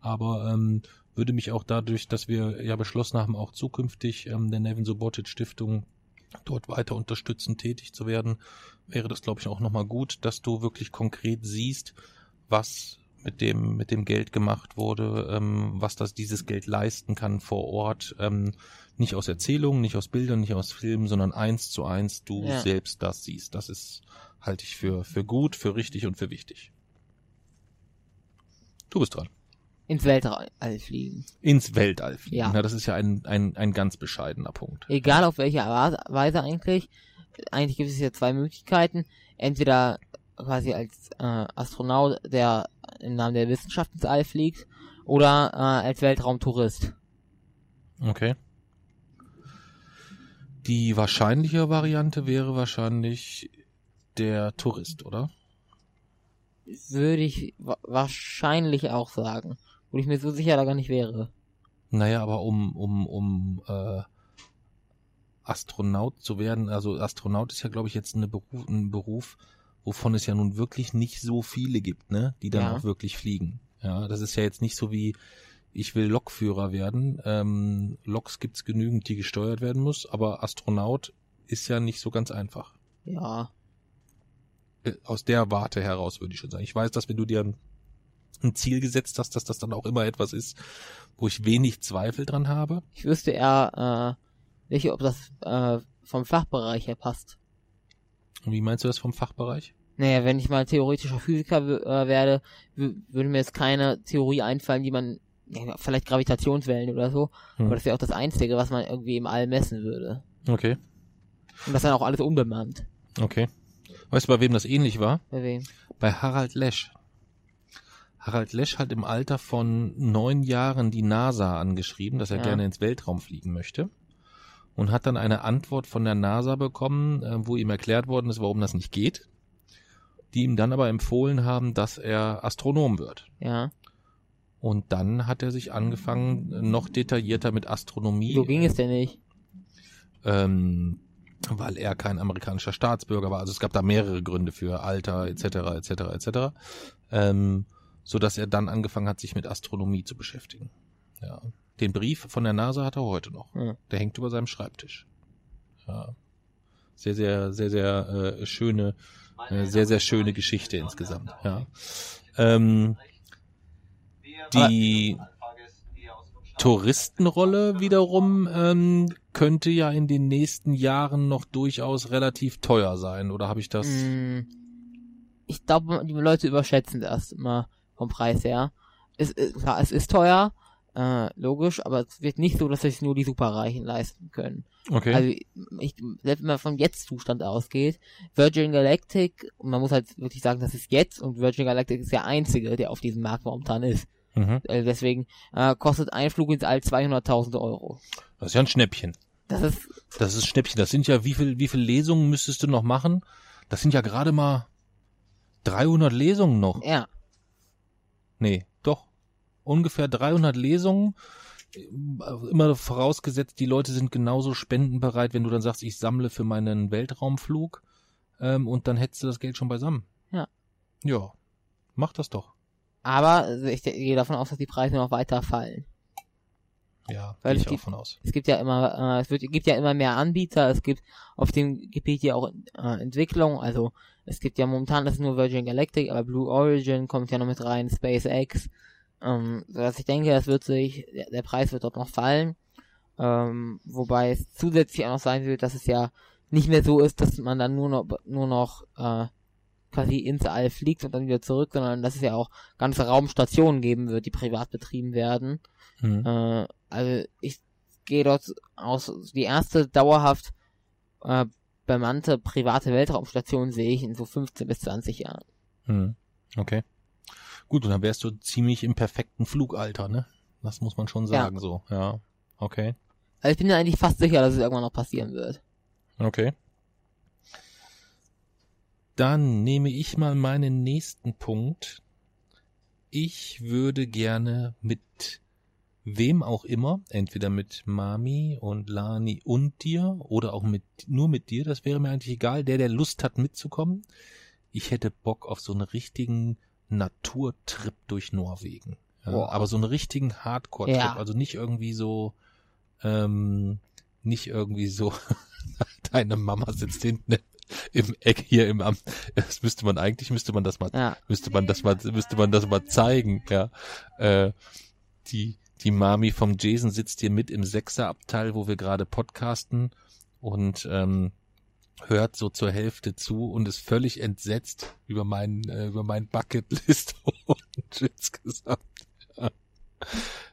Aber ähm, würde mich auch dadurch, dass wir ja beschlossen haben, auch zukünftig ähm, der Nevin Subotic Stiftung dort weiter unterstützend tätig zu werden, wäre das, glaube ich, auch nochmal gut, dass du wirklich konkret siehst, was mit dem, mit dem Geld gemacht wurde, ähm, was das dieses Geld leisten kann vor Ort, ähm, nicht aus Erzählungen, nicht aus Bildern, nicht aus Filmen, sondern eins zu eins du Ja. selbst das siehst. Das ist, halte ich für, für gut, für richtig und für wichtig. Du bist dran. Ins Weltall fliegen. Ins Weltall fliegen. Ja. Na, das ist ja ein, ein, ein ganz bescheidener Punkt. Egal auf welche Weise eigentlich. Eigentlich gibt es hier zwei Möglichkeiten. Entweder quasi als äh, Astronaut, der im Namen der Wissenschaft ins All fliegt, oder äh, als Weltraumtourist. Okay. Die wahrscheinliche Variante wäre wahrscheinlich der Tourist, oder? Würde ich wa wahrscheinlich auch sagen. Wo ich mir so sicher da gar nicht wäre. Naja, aber um, um, um äh, Astronaut zu werden, also Astronaut ist ja, glaube ich, jetzt eine Beruf, ein Beruf, wovon es ja nun wirklich nicht so viele gibt, ne? Die dann Ja. auch wirklich fliegen. Ja, das ist ja jetzt nicht so wie, ich will Lokführer werden. Ähm, Loks gibt's genügend, die gesteuert werden muss, aber Astronaut ist ja nicht so ganz einfach. Ja. Äh, aus der Warte heraus würde ich schon sagen. Ich weiß, dass wenn du dir ein, ein Ziel gesetzt hast, dass das dann auch immer etwas ist, wo ich wenig Zweifel dran habe. Ich wüsste eher äh, nicht, ob das äh, vom Fachbereich her passt. Und wie meinst du das vom Fachbereich? Naja, wenn ich mal theoretischer Physiker äh, werde, würde mir jetzt keine Theorie einfallen, die man, ja, vielleicht Gravitationswellen oder so, Hm. aber das wäre auch das Einzige, was man irgendwie im All messen würde. Okay, Und das dann auch alles unbemannt. okay. Weißt du, bei wem das ähnlich war? Bei wem? Bei Harald Lesch. Harald Lesch hat im Alter von neun Jahren die NASA angeschrieben, dass er Ja. gerne ins Weltraum fliegen möchte. Und hat dann eine Antwort von der NASA bekommen, äh, wo ihm erklärt worden ist, warum das nicht geht. Die ihm dann aber empfohlen haben, dass er Astronom wird. Ja. Und dann hat er sich angefangen, noch detaillierter mit Astronomie. So ging es denn nicht. Ähm, weil er kein amerikanischer Staatsbürger war. Also es gab da mehrere Gründe für Alter etc. etc. etc. Ähm, so dass er dann angefangen hat, sich mit Astronomie zu beschäftigen. Ja. Den Brief von der NASA hat er heute noch. Hm. Der hängt über seinem Schreibtisch. Ja. Sehr, sehr, sehr, sehr äh, schöne, äh, sehr, sehr schöne Geschichte insgesamt. Ja. Ähm, die Touristenrolle wiederum ähm, könnte ja in den nächsten Jahren noch durchaus relativ teuer sein, oder habe ich das? Mm, Ich glaube, die Leute überschätzen das immer vom Preis her. Es, es, klar, es ist teuer, äh, logisch, aber es wird nicht so, dass sich nur die Superreichen leisten können. Okay. Also ich, selbst wenn man vom Jetzt-Zustand ausgeht, Virgin Galactic, man muss halt wirklich sagen, das ist jetzt und Virgin Galactic ist der einzige, der auf diesem Markt momentan ist. mhm. Äh, deswegen äh, kostet ein Flug ins All 200.000 Euro. Das ist ja ein Schnäppchen. Das ist, Das ist ein Schnäppchen. Das sind ja, wie viel, wie viel Lesungen müsstest du noch machen? Das sind ja gerade mal 300 Lesungen noch. ja, Nee. Ungefähr 300 Lesungen. Immer vorausgesetzt, die Leute sind genauso spendenbereit, wenn du dann sagst, ich sammle für meinen Weltraumflug. Ähm, und dann hättest du das Geld schon beisammen. Ja. Ja. Mach das doch. aber ich gehe davon aus, dass die Preise noch weiter fallen. Ja, Weil gehe ich auch gibt- von aus. Es gibt ja immer, äh, es wird, gibt ja immer mehr Anbieter, es gibt auf dem Gebiet ja auch äh, Entwicklung, also es gibt ja momentan das ist nur Virgin Galactic, aber Blue Origin kommt ja noch mit rein, SpaceX, ähm, sodass ich denke, es wird sich, der, der Preis wird dort noch fallen, ähm, wobei es zusätzlich auch noch sein wird, dass es ja nicht mehr so ist, dass man dann nur noch, nur noch, äh, quasi ins All fliegt und dann wieder zurück, sondern dass es ja auch ganze Raumstationen geben wird, die privat betrieben werden. Mhm. Äh, also ich gehe dort aus, die erste dauerhaft äh, bemannte private Weltraumstation sehe ich in so 15 bis 20 Jahren. Mhm. Okay. Gut, und dann wärst du ziemlich im perfekten Flugalter, ne? Das muss man schon Ja. sagen, so. Ja. Okay. Also ich bin mir eigentlich fast sicher, dass es irgendwann noch passieren wird. Okay. Dann nehme ich mal meinen nächsten Punkt. Ich würde gerne mit wem auch immer, entweder mit Mami und Lani und dir oder auch mit nur mit dir, das wäre mir eigentlich egal, der der Lust hat mitzukommen. Ich hätte Bock auf so einen richtigen Naturtrip durch Norwegen. Ja, Boah. aber so einen richtigen Hardcore-Trip, Ja. also nicht irgendwie so ähm, nicht irgendwie so deine Mama sitzt hinten im Eck hier im Amt. Das müsste man eigentlich müsste man das mal Ja, müsste man das mal müsste man das mal zeigen, ja. Äh, die die Mami vom Jason sitzt hier mit im Sechserabteil, wo wir gerade podcasten und ähm, hört so zur Hälfte zu und ist völlig entsetzt über meinen äh, über mein Bucketlist und insgesamt. Ja.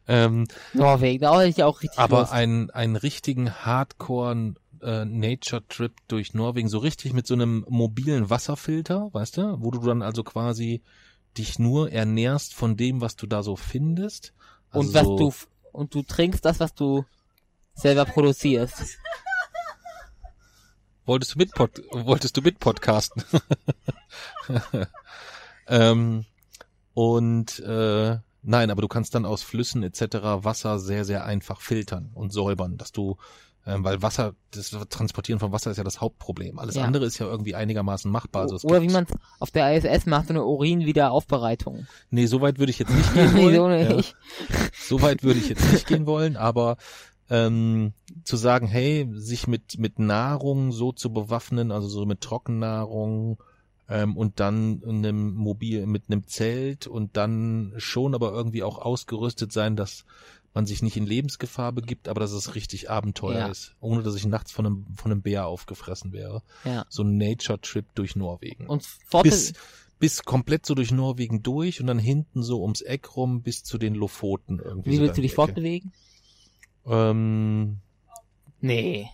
Ähm, Norwegen, da hätte ich auch richtig aber Lust. einen, einen richtigen Hardcore äh, Nature Trip durch Norwegen, so richtig mit so einem mobilen Wasserfilter, weißt du, wo du dann also quasi dich nur ernährst von dem, was du da so findest. Also und was du und du trinkst das, was du selber produzierst. Wolltest du mit Pod, wolltest du mit podcasten? ähm, und äh, nein, aber du kannst dann aus Flüssen etc. Wasser sehr sehr einfach filtern und säubern, dass du ähm, weil Wasser, das Transportieren von Wasser ist ja das Hauptproblem. Alles Ja. andere ist ja irgendwie einigermaßen machbar. Also Oder wie man auf der ISS macht, so eine Urinwiederaufbereitung. Nee, so weit würde ich jetzt nicht gehen Nee, wollen. so ja. nicht. So weit würde ich jetzt nicht gehen wollen, aber ähm, zu sagen, hey, sich mit mit Nahrung so zu bewaffnen, also so mit Trockennahrung ähm, und dann in einem Mobil mit einem Zelt und dann schon aber irgendwie auch ausgerüstet sein, dass man sich nicht in Lebensgefahr begibt, aber dass es richtig Abenteuer Ja. ist, ohne dass ich nachts von einem von einem Bär aufgefressen wäre. Ja. So ein Nature Trip durch Norwegen Und bis, bis komplett so durch Norwegen durch und dann hinten so ums Eck rum bis zu den Lofoten irgendwie. wie so willst du dich fortbewegen? Ähm, Nee.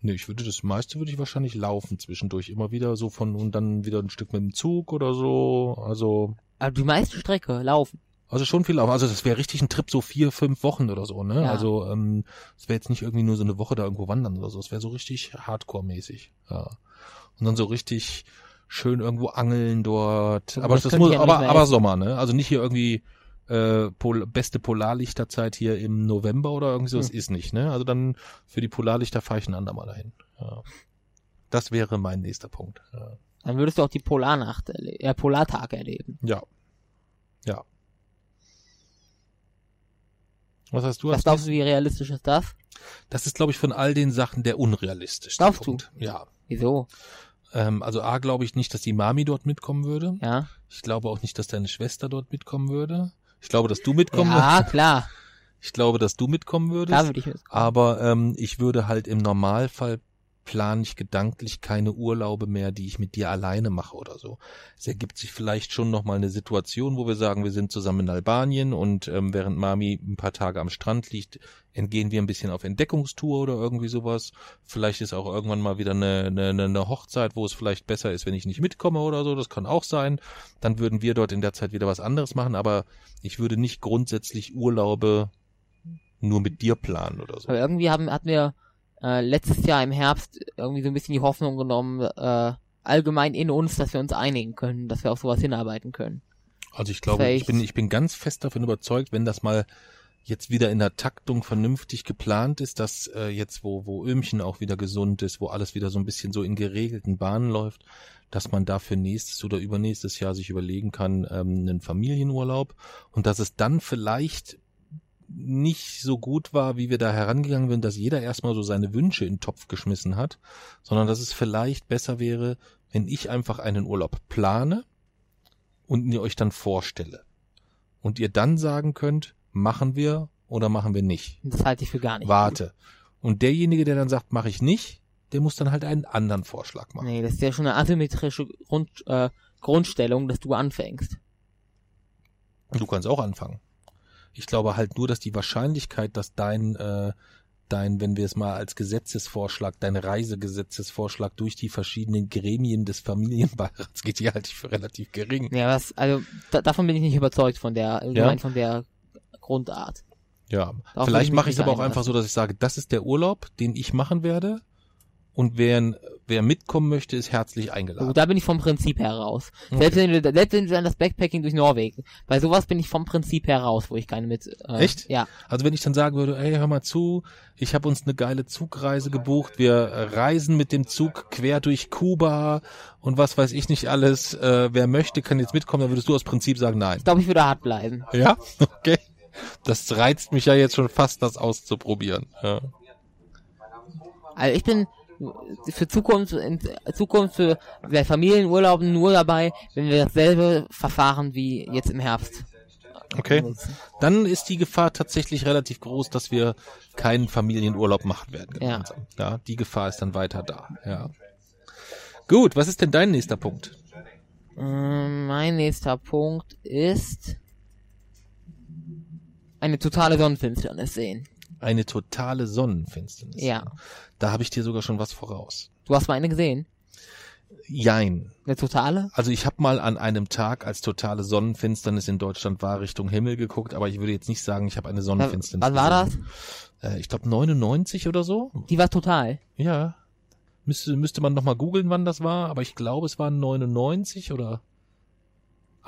nee, ich würde das meiste würde ich wahrscheinlich laufen zwischendurch immer wieder so von und dann wieder ein Stück mit dem Zug oder so. Also Aber die meiste Strecke laufen. Also schon viel Laufen. Also das wäre richtig ein Trip, so vier, fünf Wochen oder so, ne? Ja. Also ähm, es wäre jetzt nicht irgendwie nur so eine Woche da irgendwo wandern oder so. Es wäre so richtig Hardcore-mäßig. Ja. Und dann so richtig schön irgendwo angeln dort. Aber das das, muss, ja aber, aber. Sommer, ne? Also nicht hier irgendwie äh, Pol beste Polarlichterzeit hier im November oder irgendwie so. Das Hm. ist nicht, ne? Also dann für die Polarlichter fahre ich ein andermal dahin. Ja. Das wäre mein nächster Punkt. Ja. Dann würdest du auch die Polarnacht, äh, Polartag erleben. Ja. ja. Was hast du Was glaubst du, wie realistisch ist das? Das ist, glaube ich, von all den Sachen der unrealistischste Glaubst du? Punkt. Ja. Wieso? Ähm, also A, glaube ich nicht, dass die Mami dort mitkommen würde. Ja. Ich glaube auch nicht, dass deine Schwester dort mitkommen würde. Ich glaube, dass du mitkommen Ja, würdest. klar. Ich glaube, dass du mitkommen würdest. Klar würde ich mit. Aber ähm, ich würde halt im Normalfall plane ich gedanklich keine Urlaube mehr, die ich mit dir alleine mache oder so. Es ergibt sich vielleicht schon nochmal eine Situation, wo wir sagen, wir sind zusammen in Albanien und ähm, während Mami ein paar Tage am Strand liegt, entgehen wir ein bisschen auf Entdeckungstour oder irgendwie sowas. Vielleicht ist auch irgendwann mal wieder eine, eine, eine Hochzeit, wo es vielleicht besser ist, wenn ich nicht mitkomme oder so. Das kann auch sein. Dann würden wir dort in der Zeit wieder was anderes machen, aber ich würde nicht grundsätzlich Urlaube nur mit dir planen oder so. Aber irgendwie haben, hatten wir äh, letztes Jahr im Herbst irgendwie so ein bisschen die Hoffnung genommen, äh, allgemein in uns, dass wir uns einigen können, dass wir auf sowas hinarbeiten können. Also ich glaube, ich bin, ich bin ganz fest davon überzeugt, wenn das mal jetzt wieder in der Taktung vernünftig geplant ist, dass äh, jetzt, wo, wo Ömchen auch wieder gesund ist, wo alles wieder so ein bisschen so in geregelten Bahnen läuft, dass man dafür nächstes oder übernächstes Jahr sich überlegen kann, ähm, einen Familienurlaub und dass es dann vielleicht nicht so gut war, wie wir da herangegangen sind, dass jeder erstmal so seine Wünsche in den Topf geschmissen hat, sondern dass es vielleicht besser wäre, wenn ich einfach einen Urlaub plane und ihr euch dann vorstelle. Und ihr dann sagen könnt, machen wir oder machen wir nicht. Das halte ich für gar nicht. Warte. Und derjenige, der dann sagt, mache ich nicht, der muss dann halt einen anderen Vorschlag machen. Nee, das ist ja schon eine asymmetrische Grund, äh, Grundstellung, dass du anfängst. Du kannst auch anfangen. Ich glaube halt nur, dass die Wahrscheinlichkeit, dass dein, äh, dein, wenn wir es mal als Gesetzesvorschlag, dein Reisegesetzesvorschlag durch die verschiedenen Gremien des Familienbeirats geht, die halte ich für relativ gering. Ja, was, also da, davon bin ich nicht überzeugt von der, allgemein von der Grundart. Ja, Darauf vielleicht mache ich es aber auch einfach so, dass ich sage, das ist der Urlaub, den ich machen werde. Und wer, wer mitkommen möchte, ist herzlich eingeladen. Also, da bin ich vom Prinzip her raus. Okay. Selbst wenn wir, selbst wenn wir dann das Backpacking durch Norwegen. Bei sowas bin ich vom Prinzip her raus, wo ich keine mit. Äh, Echt? Ja. Also wenn ich dann sagen würde, ey, hör mal zu, ich habe uns eine geile Zugreise gebucht, wir reisen mit dem Zug quer durch Kuba und was weiß ich nicht alles, äh, wer möchte, kann jetzt mitkommen, dann würdest du aus Prinzip sagen, nein. Ich glaube, ich würde hart bleiben. Ja? Okay. Das reizt mich ja jetzt schon fast, das auszuprobieren. Ja. Also ich bin für Zukunft, in Zukunft für Familienurlauben nur dabei, wenn wir dasselbe verfahren wie jetzt im Herbst. Okay. Dann ist die Gefahr tatsächlich relativ groß, dass wir keinen Familienurlaub machen werden gemeinsam. Ja. die Gefahr ist dann weiter da. Ja. Gut, was ist denn dein nächster Punkt? Ähm, mein nächster Punkt ist eine totale Sonnenfinsternis sehen. Eine totale Sonnenfinsternis. Ja. Da habe ich dir sogar schon was voraus. Du hast mal eine gesehen? Jein. Eine totale? Also ich habe mal an einem Tag, als totale Sonnenfinsternis in Deutschland war, Richtung Himmel geguckt, aber ich würde jetzt nicht sagen, ich habe eine Sonnenfinsternis Was war das? Äh, ich glaube 99 oder so. Die war total. Ja. Müsste, müsste man nochmal googeln, wann das war, aber ich glaube, es waren 99 oder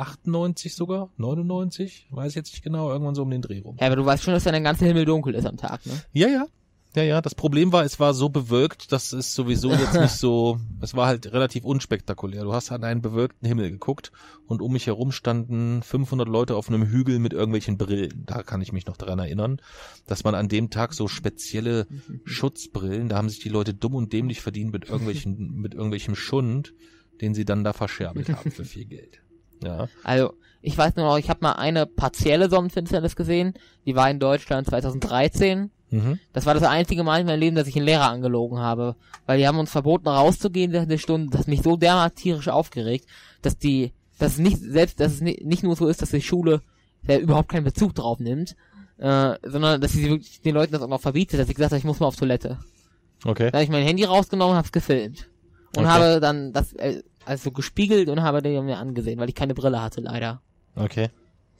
98 sogar. 99? Weiß jetzt nicht genau, irgendwann so um den Dreh rum. Ja, aber du weißt schon, dass dann der ganze Himmel dunkel ist am Tag, ne? Ja, ja. Ja, ja. Das Problem war, es war so bewölkt, dass es sowieso jetzt nicht so, es war halt relativ unspektakulär. Du hast an einen bewölkten Himmel geguckt und um mich herum standen 500 Leute auf einem Hügel mit irgendwelchen Brillen. Da kann ich mich noch dran erinnern, dass man an dem Tag so spezielle Schutzbrillen, da haben sich die Leute dumm und dämlich verdient mit irgendwelchen, mit irgendwelchem Schund, den sie dann da verscherbelt haben für viel Geld. Ja. Also, ich weiß nur noch, ich habe mal eine partielle Sonnenfinsternis gesehen. Die war in Deutschland 2013. Mhm. Das war das einzige Mal in meinem Leben, dass ich einen Lehrer angelogen habe. Weil die haben uns verboten, rauszugehen während der Stunde. Das hat mich so dermaßen tierisch aufgeregt, dass die, dass es nicht, selbst, dass es nicht, nicht nur so ist, dass die Schule ja überhaupt keinen Bezug drauf nimmt, äh, sondern dass sie wirklich den Leuten das auch noch verbietet, dass ich gesagt habe, ich muss mal auf Toilette. Okay. Da habe ich mein Handy rausgenommen und hab's gefilmt. Und Okay. habe dann das, äh, also gespiegelt und habe den mir angesehen, weil ich keine Brille hatte, leider. Okay.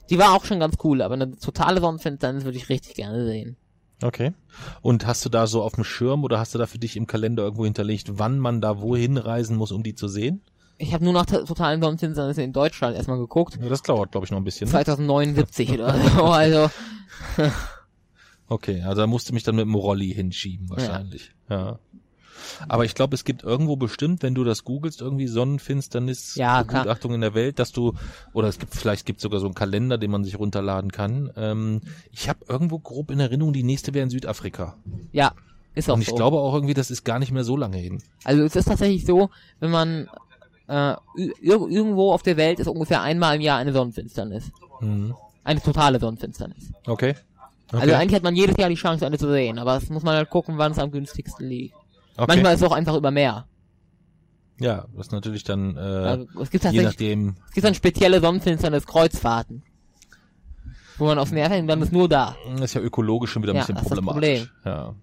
Die war auch schon ganz cool, aber eine totale Sonnenfinsternis würde ich richtig gerne sehen. Okay. Und hast du da so auf dem Schirm oder hast du da für dich im Kalender irgendwo hinterlegt, wann man da wohin reisen muss, um die zu sehen? Ich habe nur nach totalen Sonnenfinsternis in Deutschland erstmal geguckt. Ja, das dauert, glaube ich, noch ein bisschen. Ne? 2079 oder so, also Okay, also da musst du mich dann mit dem Rolli hinschieben wahrscheinlich. Ja. Aber ich glaube, es gibt irgendwo bestimmt, wenn du das googelst, irgendwie Sonnenfinsternis, Ja. Begutachtung in der Welt, dass du, oder es gibt, vielleicht gibt sogar so einen Kalender, den man sich runterladen kann. Ähm, ich habe irgendwo grob in Erinnerung, die nächste wäre in Südafrika. ja, ist auch Und ich so. glaube auch irgendwie, das ist gar nicht mehr so lange hin. Also es ist tatsächlich so, wenn man äh, ir irgendwo auf der Welt ist ungefähr einmal im Jahr eine Sonnenfinsternis. Mhm. Eine totale Sonnenfinsternis. Okay. okay. Also eigentlich hat man jedes Jahr die Chance, eine zu sehen, aber es muss man halt gucken, wann es am günstigsten liegt. Okay. Manchmal ist es auch einfach über Meer. ja, das ist natürlich dann, äh, Also es gibt je nachdem, es gibt dann spezielle Sonnenfinsternis Kreuzfahrten. Wo man aufs Meer fährt und dann ist nur da. Das ist ja ökologisch schon wieder ein Ja, bisschen das ist das problematisch. Ja.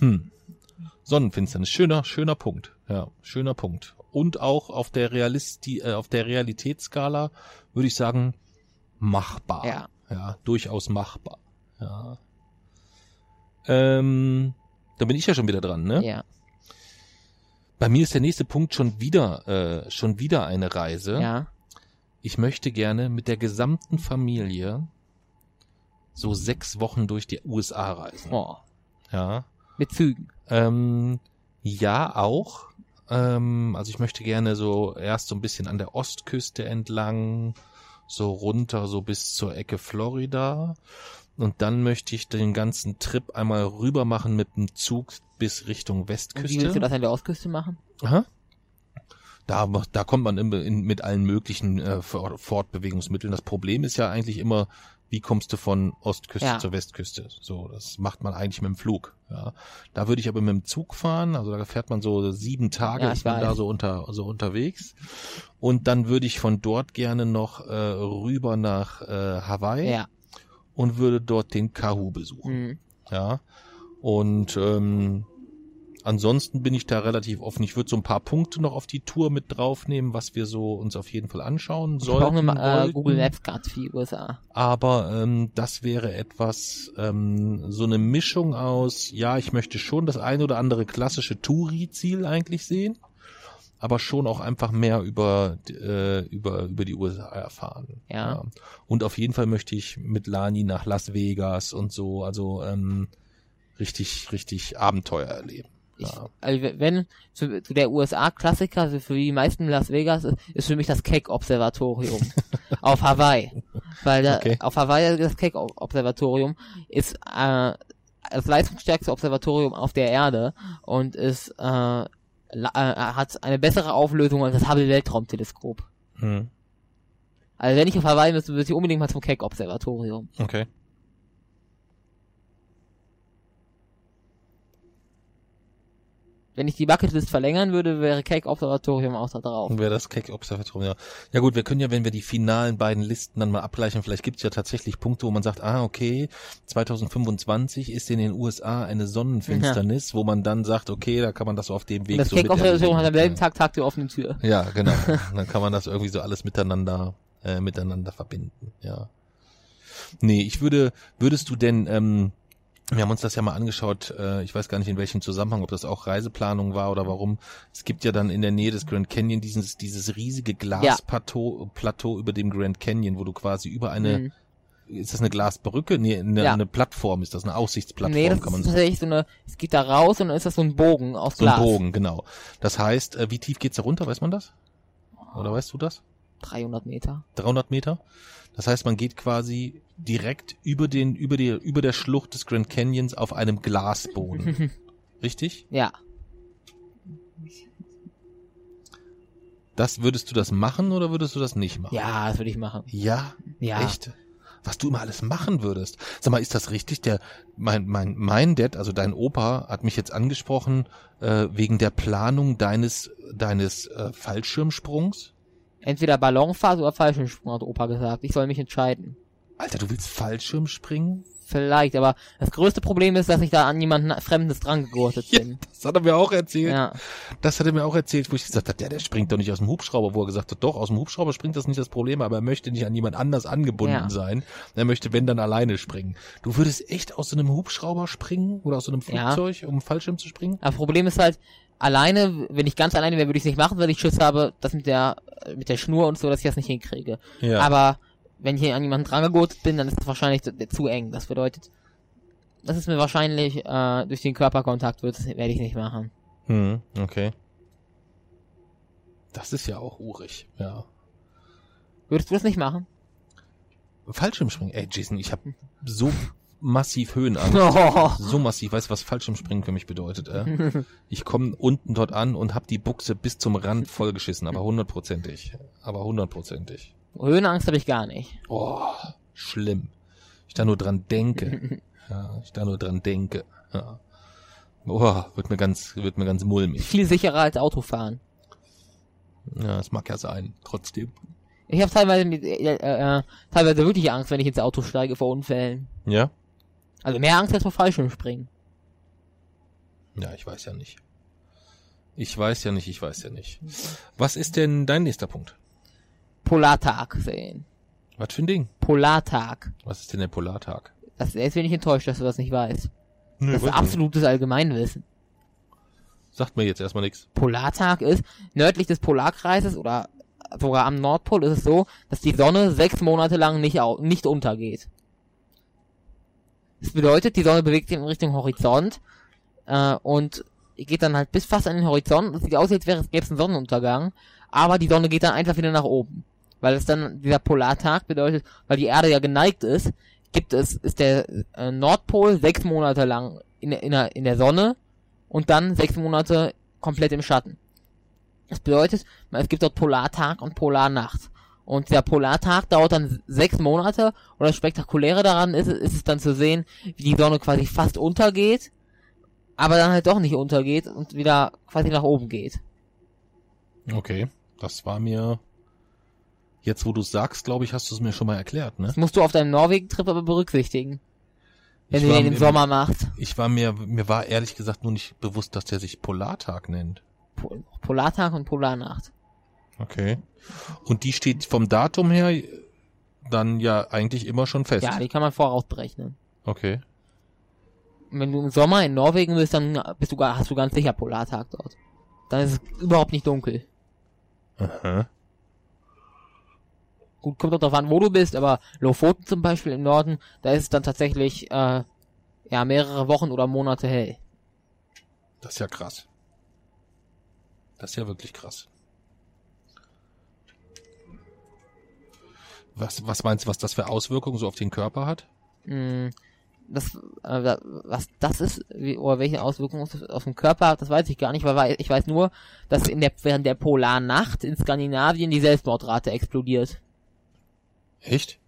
Hm. Sonnenfinsternis, schöner, schöner Punkt. Ja, schöner Punkt. Und auch auf der Realisti äh, auf der Realitätsskala würde ich sagen machbar. Ja. Ja, durchaus machbar. Ja. Ähm, da bin ich ja schon wieder dran, ne? Ja. Bei mir ist der nächste Punkt schon wieder äh, schon wieder eine Reise. Ja. Ich möchte gerne mit der gesamten Familie so sechs Wochen durch die USA reisen. Oh. Ja. Mit Zügen. Ähm, ja, auch. Ähm, also ich möchte gerne so erst so ein bisschen an der Ostküste entlang, so runter, so bis zur Ecke Florida. Und dann möchte ich den ganzen Trip einmal rüber machen mit dem Zug bis Richtung Und wie willst du Westküste. das an der Ostküste machen? Aha. Da, da kommt man in, in, mit allen möglichen äh, Fort- Fortbewegungsmitteln. Das Problem ist ja eigentlich immer, wie kommst du von Ostküste Ja. zur Westküste? So, das macht man eigentlich mit dem Flug. Ja. Da würde ich aber mit dem Zug fahren. Also da fährt man so sieben Tage, Ja, ich ist man da so unter so unterwegs. Und dann würde ich von dort gerne noch äh, rüber nach äh, Hawaii Ja. Und würde dort den Kahu besuchen. Mhm. Ja. Und ähm, ansonsten bin ich da relativ offen. Ich würde so ein paar Punkte noch auf die Tour mit draufnehmen, was wir so uns auf jeden Fall anschauen Ich sollten. brauche eine äh. Google Maps Card für die USA. Aber ähm, das wäre etwas, ähm, so eine Mischung aus, ja, ich möchte schon das ein oder andere klassische Touri-Ziel eigentlich sehen, aber schon auch einfach mehr über, äh, über, über die USA erfahren. Ja. Und auf jeden Fall möchte ich mit Lani nach Las Vegas und so, also ähm, richtig, richtig Abenteuer erleben. Ich, Ja. also wenn zu, zu der USA-Klassiker, also für die meisten Las Vegas, ist, ist für mich das Keck-Observatorium auf Hawaii. Weil da, Okay. auf Hawaii das Keck-Observatorium ist äh, das leistungsstärkste Observatorium auf der Erde und ist äh, äh, hat eine bessere Auflösung als das Hubble-Weltraumteleskop. Hm. Also wenn ich auf Hawaii müsste, würde ich unbedingt mal zum Keck-Observatorium. Okay. Wenn ich die Bucketlist verlängern würde, wäre Keck-Observatorium auch da drauf. Wäre das Keck-Observatorium, ja. Ja gut, wir können ja, wenn wir die finalen beiden Listen dann mal abgleichen, vielleicht gibt's ja tatsächlich Punkte, wo man sagt, ah, okay, 2025 ist in den USA eine Sonnenfinsternis, wo man dann sagt, okay, da kann man das so auf dem Weg Und das so Keck-Observatorium hat am selben Tag Tag der offenen Tür. Ja, genau. dann kann man das irgendwie so alles miteinander, äh, miteinander verbinden, ja. Nee, ich würde, würdest du denn, ähm, wir haben uns das ja mal angeschaut, äh, ich weiß gar nicht in welchem Zusammenhang, ob das auch Reiseplanung war oder warum. Es gibt ja dann in der Nähe des Grand Canyon dieses, dieses riesige Glasplateau Plateau über dem Grand Canyon, wo du quasi über eine, Mhm. ist das eine Glasbrücke? Nee, eine, Ja. eine Plattform, ist das eine Aussichtsplattform, nee, das kann man ist sagen. tatsächlich so eine, es geht da raus und dann ist das so ein Bogen aus So ein Glas. Bogen, genau. Das heißt, äh, wie tief geht's da runter, weiß man das? Oder weißt du das? 300 Meter. 300 Meter. Das heißt, man geht quasi direkt über den, über die, über der Schlucht des Grand Canyons auf einem Glasboden. Richtig? Ja. Das würdest du das machen oder würdest du das nicht machen? Ja, das würde ich machen. Ja? Ja. Echt? Was du immer alles machen würdest. Sag mal, ist das richtig? Der, mein, mein, mein Dad, also dein Opa, hat mich jetzt angesprochen, äh, wegen der Planung deines, deines äh, Fallschirmsprungs. Entweder Ballonfahrt oder Fallschirmsprung, hat Opa gesagt. Ich soll mich entscheiden. Alter, du willst Fallschirm springen? Vielleicht, aber das größte Problem ist, dass ich da an jemanden Fremdes drangegurtet Ja, bin. das hat er mir auch erzählt. Ja. Das hat er mir auch erzählt, wo ich gesagt habe, der, der springt doch nicht aus dem Hubschrauber, wo er gesagt hat, doch, aus dem Hubschrauber springt das nicht das Problem, aber er möchte nicht an jemand anders angebunden Ja. sein. Er möchte, wenn dann alleine springen. Du würdest echt aus so einem Hubschrauber springen oder aus so einem Ja. Flugzeug, um einen Fallschirm zu springen? Aber Problem ist halt, alleine, wenn ich ganz alleine wäre, würde ich es nicht machen, weil ich Schiss habe, das mit der, mit der Schnur und so, dass ich das nicht hinkriege. Ja. Aber wenn ich an jemanden drangegurtet bin, dann ist das wahrscheinlich zu, zu eng. Das bedeutet, das ist mir wahrscheinlich äh, durch den Körperkontakt wird, werde ich nicht machen. Hm, okay. Das ist ja auch urig, ja. Würdest du das nicht machen? Fallschirmspringen, ey Jason, ich habe so massiv Höhenangst. Oh. So massiv, weißt du, was Fallschirmspringen für mich bedeutet? Äh? Ich komme unten dort an und hab die Buchse bis zum Rand vollgeschissen, aber hundertprozentig. Aber hundertprozentig. Höhenangst habe ich gar nicht. Oh, schlimm. Ich da nur dran denke. Ja, ich da nur dran denke. Ja. Oh, wird mir ganz, wird mir ganz mulmig. Viel sicherer als Autofahren. Ja, das mag ja sein. Trotzdem. Ich habe teilweise, äh, äh, teilweise wirklich Angst, wenn ich ins Auto steige vor Unfällen. Ja? Also mehr Angst als vor Fallschirmspringen. Ja, ich weiß ja nicht. Ich weiß ja nicht, ich weiß ja nicht. Was ist denn dein nächster Punkt? Polartag sehen. Was für ein Ding? Polartag. Was ist denn der Polartag? Das, jetzt bin ich enttäuscht, dass du das nicht weißt. Nö, Das ist weiß nicht. absolutes Allgemeinwissen. Sagt mir jetzt erstmal nichts. Polartag ist, nördlich des Polarkreises oder sogar am Nordpol ist es so, dass die Sonne sechs Monate lang nicht, nicht untergeht. Das bedeutet, die Sonne bewegt sich in Richtung Horizont äh, und geht dann halt bis fast an den Horizont. Es sieht aus, als wäre es gäbe es einen Sonnenuntergang, aber die Sonne geht dann einfach wieder nach oben. Weil es dann dieser Polartag bedeutet, weil die Erde ja geneigt ist, gibt es, ist der äh, Nordpol sechs Monate lang in, der- in, der, in der Sonne und dann sechs Monate komplett im Schatten. Das bedeutet, es gibt dort Polartag und Polarnacht. Und der Polartag dauert dann sechs Monate und das Spektakuläre daran ist, ist es dann zu sehen, wie die Sonne quasi fast untergeht, aber dann halt doch nicht untergeht und wieder quasi nach oben geht. Okay. Das war mir. Jetzt, wo du sagst, glaube ich, hast du es mir schon mal erklärt, ne? Das musst du auf deinem Norwegen-Trip aber berücksichtigen. Wenn Ich du den im im- Sommer machst. Ich war mir, mir war ehrlich gesagt nur nicht bewusst, dass der sich Polartag nennt. Pol Polartag und Polarnacht. Okay. Und die steht vom Datum her dann ja eigentlich immer schon fest. Ja, die kann man vorausberechnen. Okay. Und wenn du im Sommer in Norwegen bist, dann bist du, gar- hast du ganz sicher Polartag dort. Dann ist es überhaupt nicht dunkel. Aha. Gut, kommt auch darauf an, wo du bist, aber Lofoten zum Beispiel im Norden, da ist es dann tatsächlich äh, ja mehrere Wochen oder Monate hell. Das ist ja krass. Das ist ja wirklich krass. Was, was meinst du, was das für Auswirkungen so auf den Körper hat? Mm, Das, äh, was das ist, wie, oder welche Auswirkungen es auf den Körper hat, das weiß ich gar nicht, weil wei- ich weiß nur, dass in der während der Polarnacht in Skandinavien die Selbstmordrate explodiert. Echt?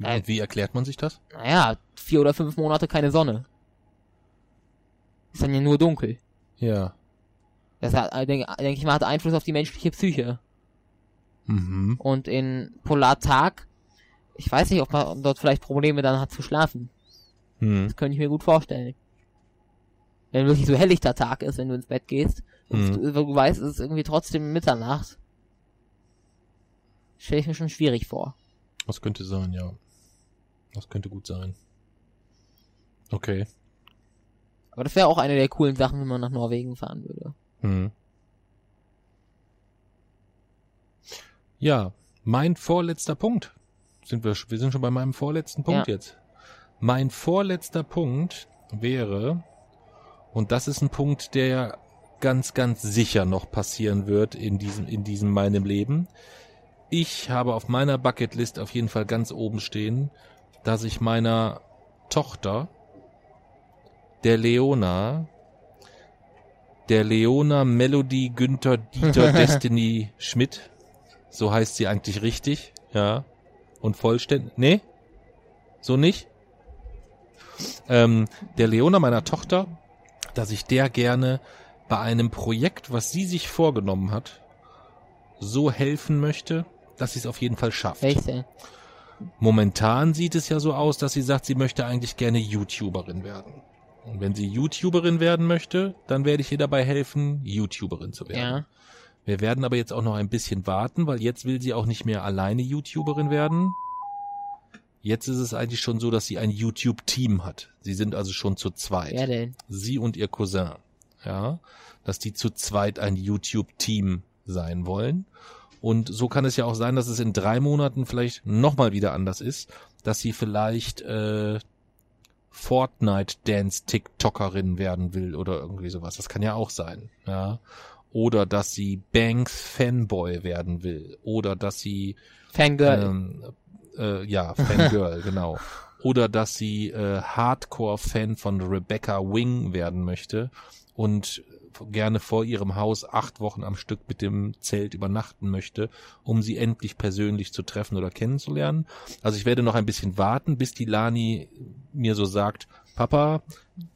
Und wie erklärt man sich das? Naja, vier oder fünf Monate keine Sonne. Ist dann ja nur dunkel. Ja. Das hat, äh, denke denk ich mal, hat Einfluss auf die menschliche Psyche. Mhm. Und in Polartag, ich weiß nicht, ob man dort vielleicht Probleme dann hat zu schlafen. Hm. Das könnte ich mir gut vorstellen. Wenn wirklich so helllichter Tag ist, wenn du ins Bett gehst, und Mhm. du, du weißt, es ist irgendwie trotzdem Mitternacht. Stelle ich mir schon schwierig vor. Das könnte sein, ja. Das könnte gut sein. Okay. Aber das wäre auch eine der coolen Sachen, wenn man nach Norwegen fahren würde. Hm. Ja, mein vorletzter Punkt. Sind wir, wir sind schon bei meinem vorletzten Punkt Ja. jetzt. Mein vorletzter Punkt wäre, und das ist ein Punkt, der ganz, ganz sicher noch passieren wird in diesem, in diesem meinem Leben. Ich habe auf meiner Bucketlist auf jeden Fall ganz oben stehen, dass ich meiner Tochter, der Leona, der Leona Melody Günther Dieter Destiny Schmidt. So heißt sie eigentlich richtig, ja. Und vollständig. Nee? So nicht? Ähm, der Leona meiner Tochter, dass ich der gerne bei einem Projekt, was sie sich vorgenommen hat, so helfen möchte, dass sie es auf jeden Fall schafft. Welches denn? Momentan sieht es ja so aus, dass sie sagt, sie möchte eigentlich gerne YouTuberin werden. Und wenn sie YouTuberin werden möchte, dann werde ich ihr dabei helfen, YouTuberin zu werden. Ja. Wir werden aber jetzt auch noch ein bisschen warten, weil jetzt will sie auch nicht mehr alleine YouTuberin werden. Jetzt ist es eigentlich schon so, dass sie ein YouTube-Team hat. Sie sind also schon zu zweit. Wer denn? Sie und ihr Cousin. Ja, dass die zu zweit ein YouTube-Team sein wollen. Und so kann es ja auch sein, dass es in drei Monaten vielleicht nochmal wieder anders ist, dass sie vielleicht äh, Fortnite-Dance-TikTokerin werden will oder irgendwie sowas. Das kann ja auch sein. Ja. Oder dass sie Banks Fanboy werden will. Oder dass sie Fangirl. ähm, äh, ja, Fangirl, genau. Oder dass sie äh, Hardcore-Fan von Rebecca Wing werden möchte und gerne vor ihrem Haus acht Wochen am Stück mit dem Zelt übernachten möchte, um sie endlich persönlich zu treffen oder kennenzulernen. Also ich werde noch ein bisschen warten, bis die Lani mir so sagt, Papa,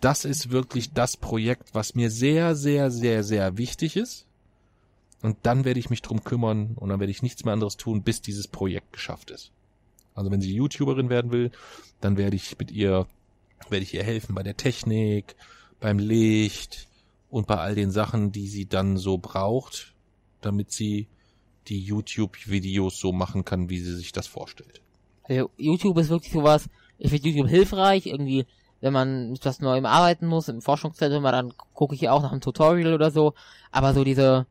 das ist wirklich das Projekt, was mir sehr, sehr, sehr, sehr wichtig ist. Und dann werde ich mich drum kümmern und dann werde ich nichts mehr anderes tun, bis dieses Projekt geschafft ist. Also wenn sie YouTuberin werden will, dann werde ich mit ihr, werde ich ihr helfen bei der Technik, beim Licht und bei all den Sachen, die sie dann so braucht, damit sie die YouTube-Videos so machen kann, wie sie sich das vorstellt. Also YouTube ist wirklich sowas, ich finde YouTube hilfreich, irgendwie, wenn man mit was Neuem arbeiten muss, im Forschungszentrum, dann gucke ich ja auch nach einem Tutorial oder so, aber so diese,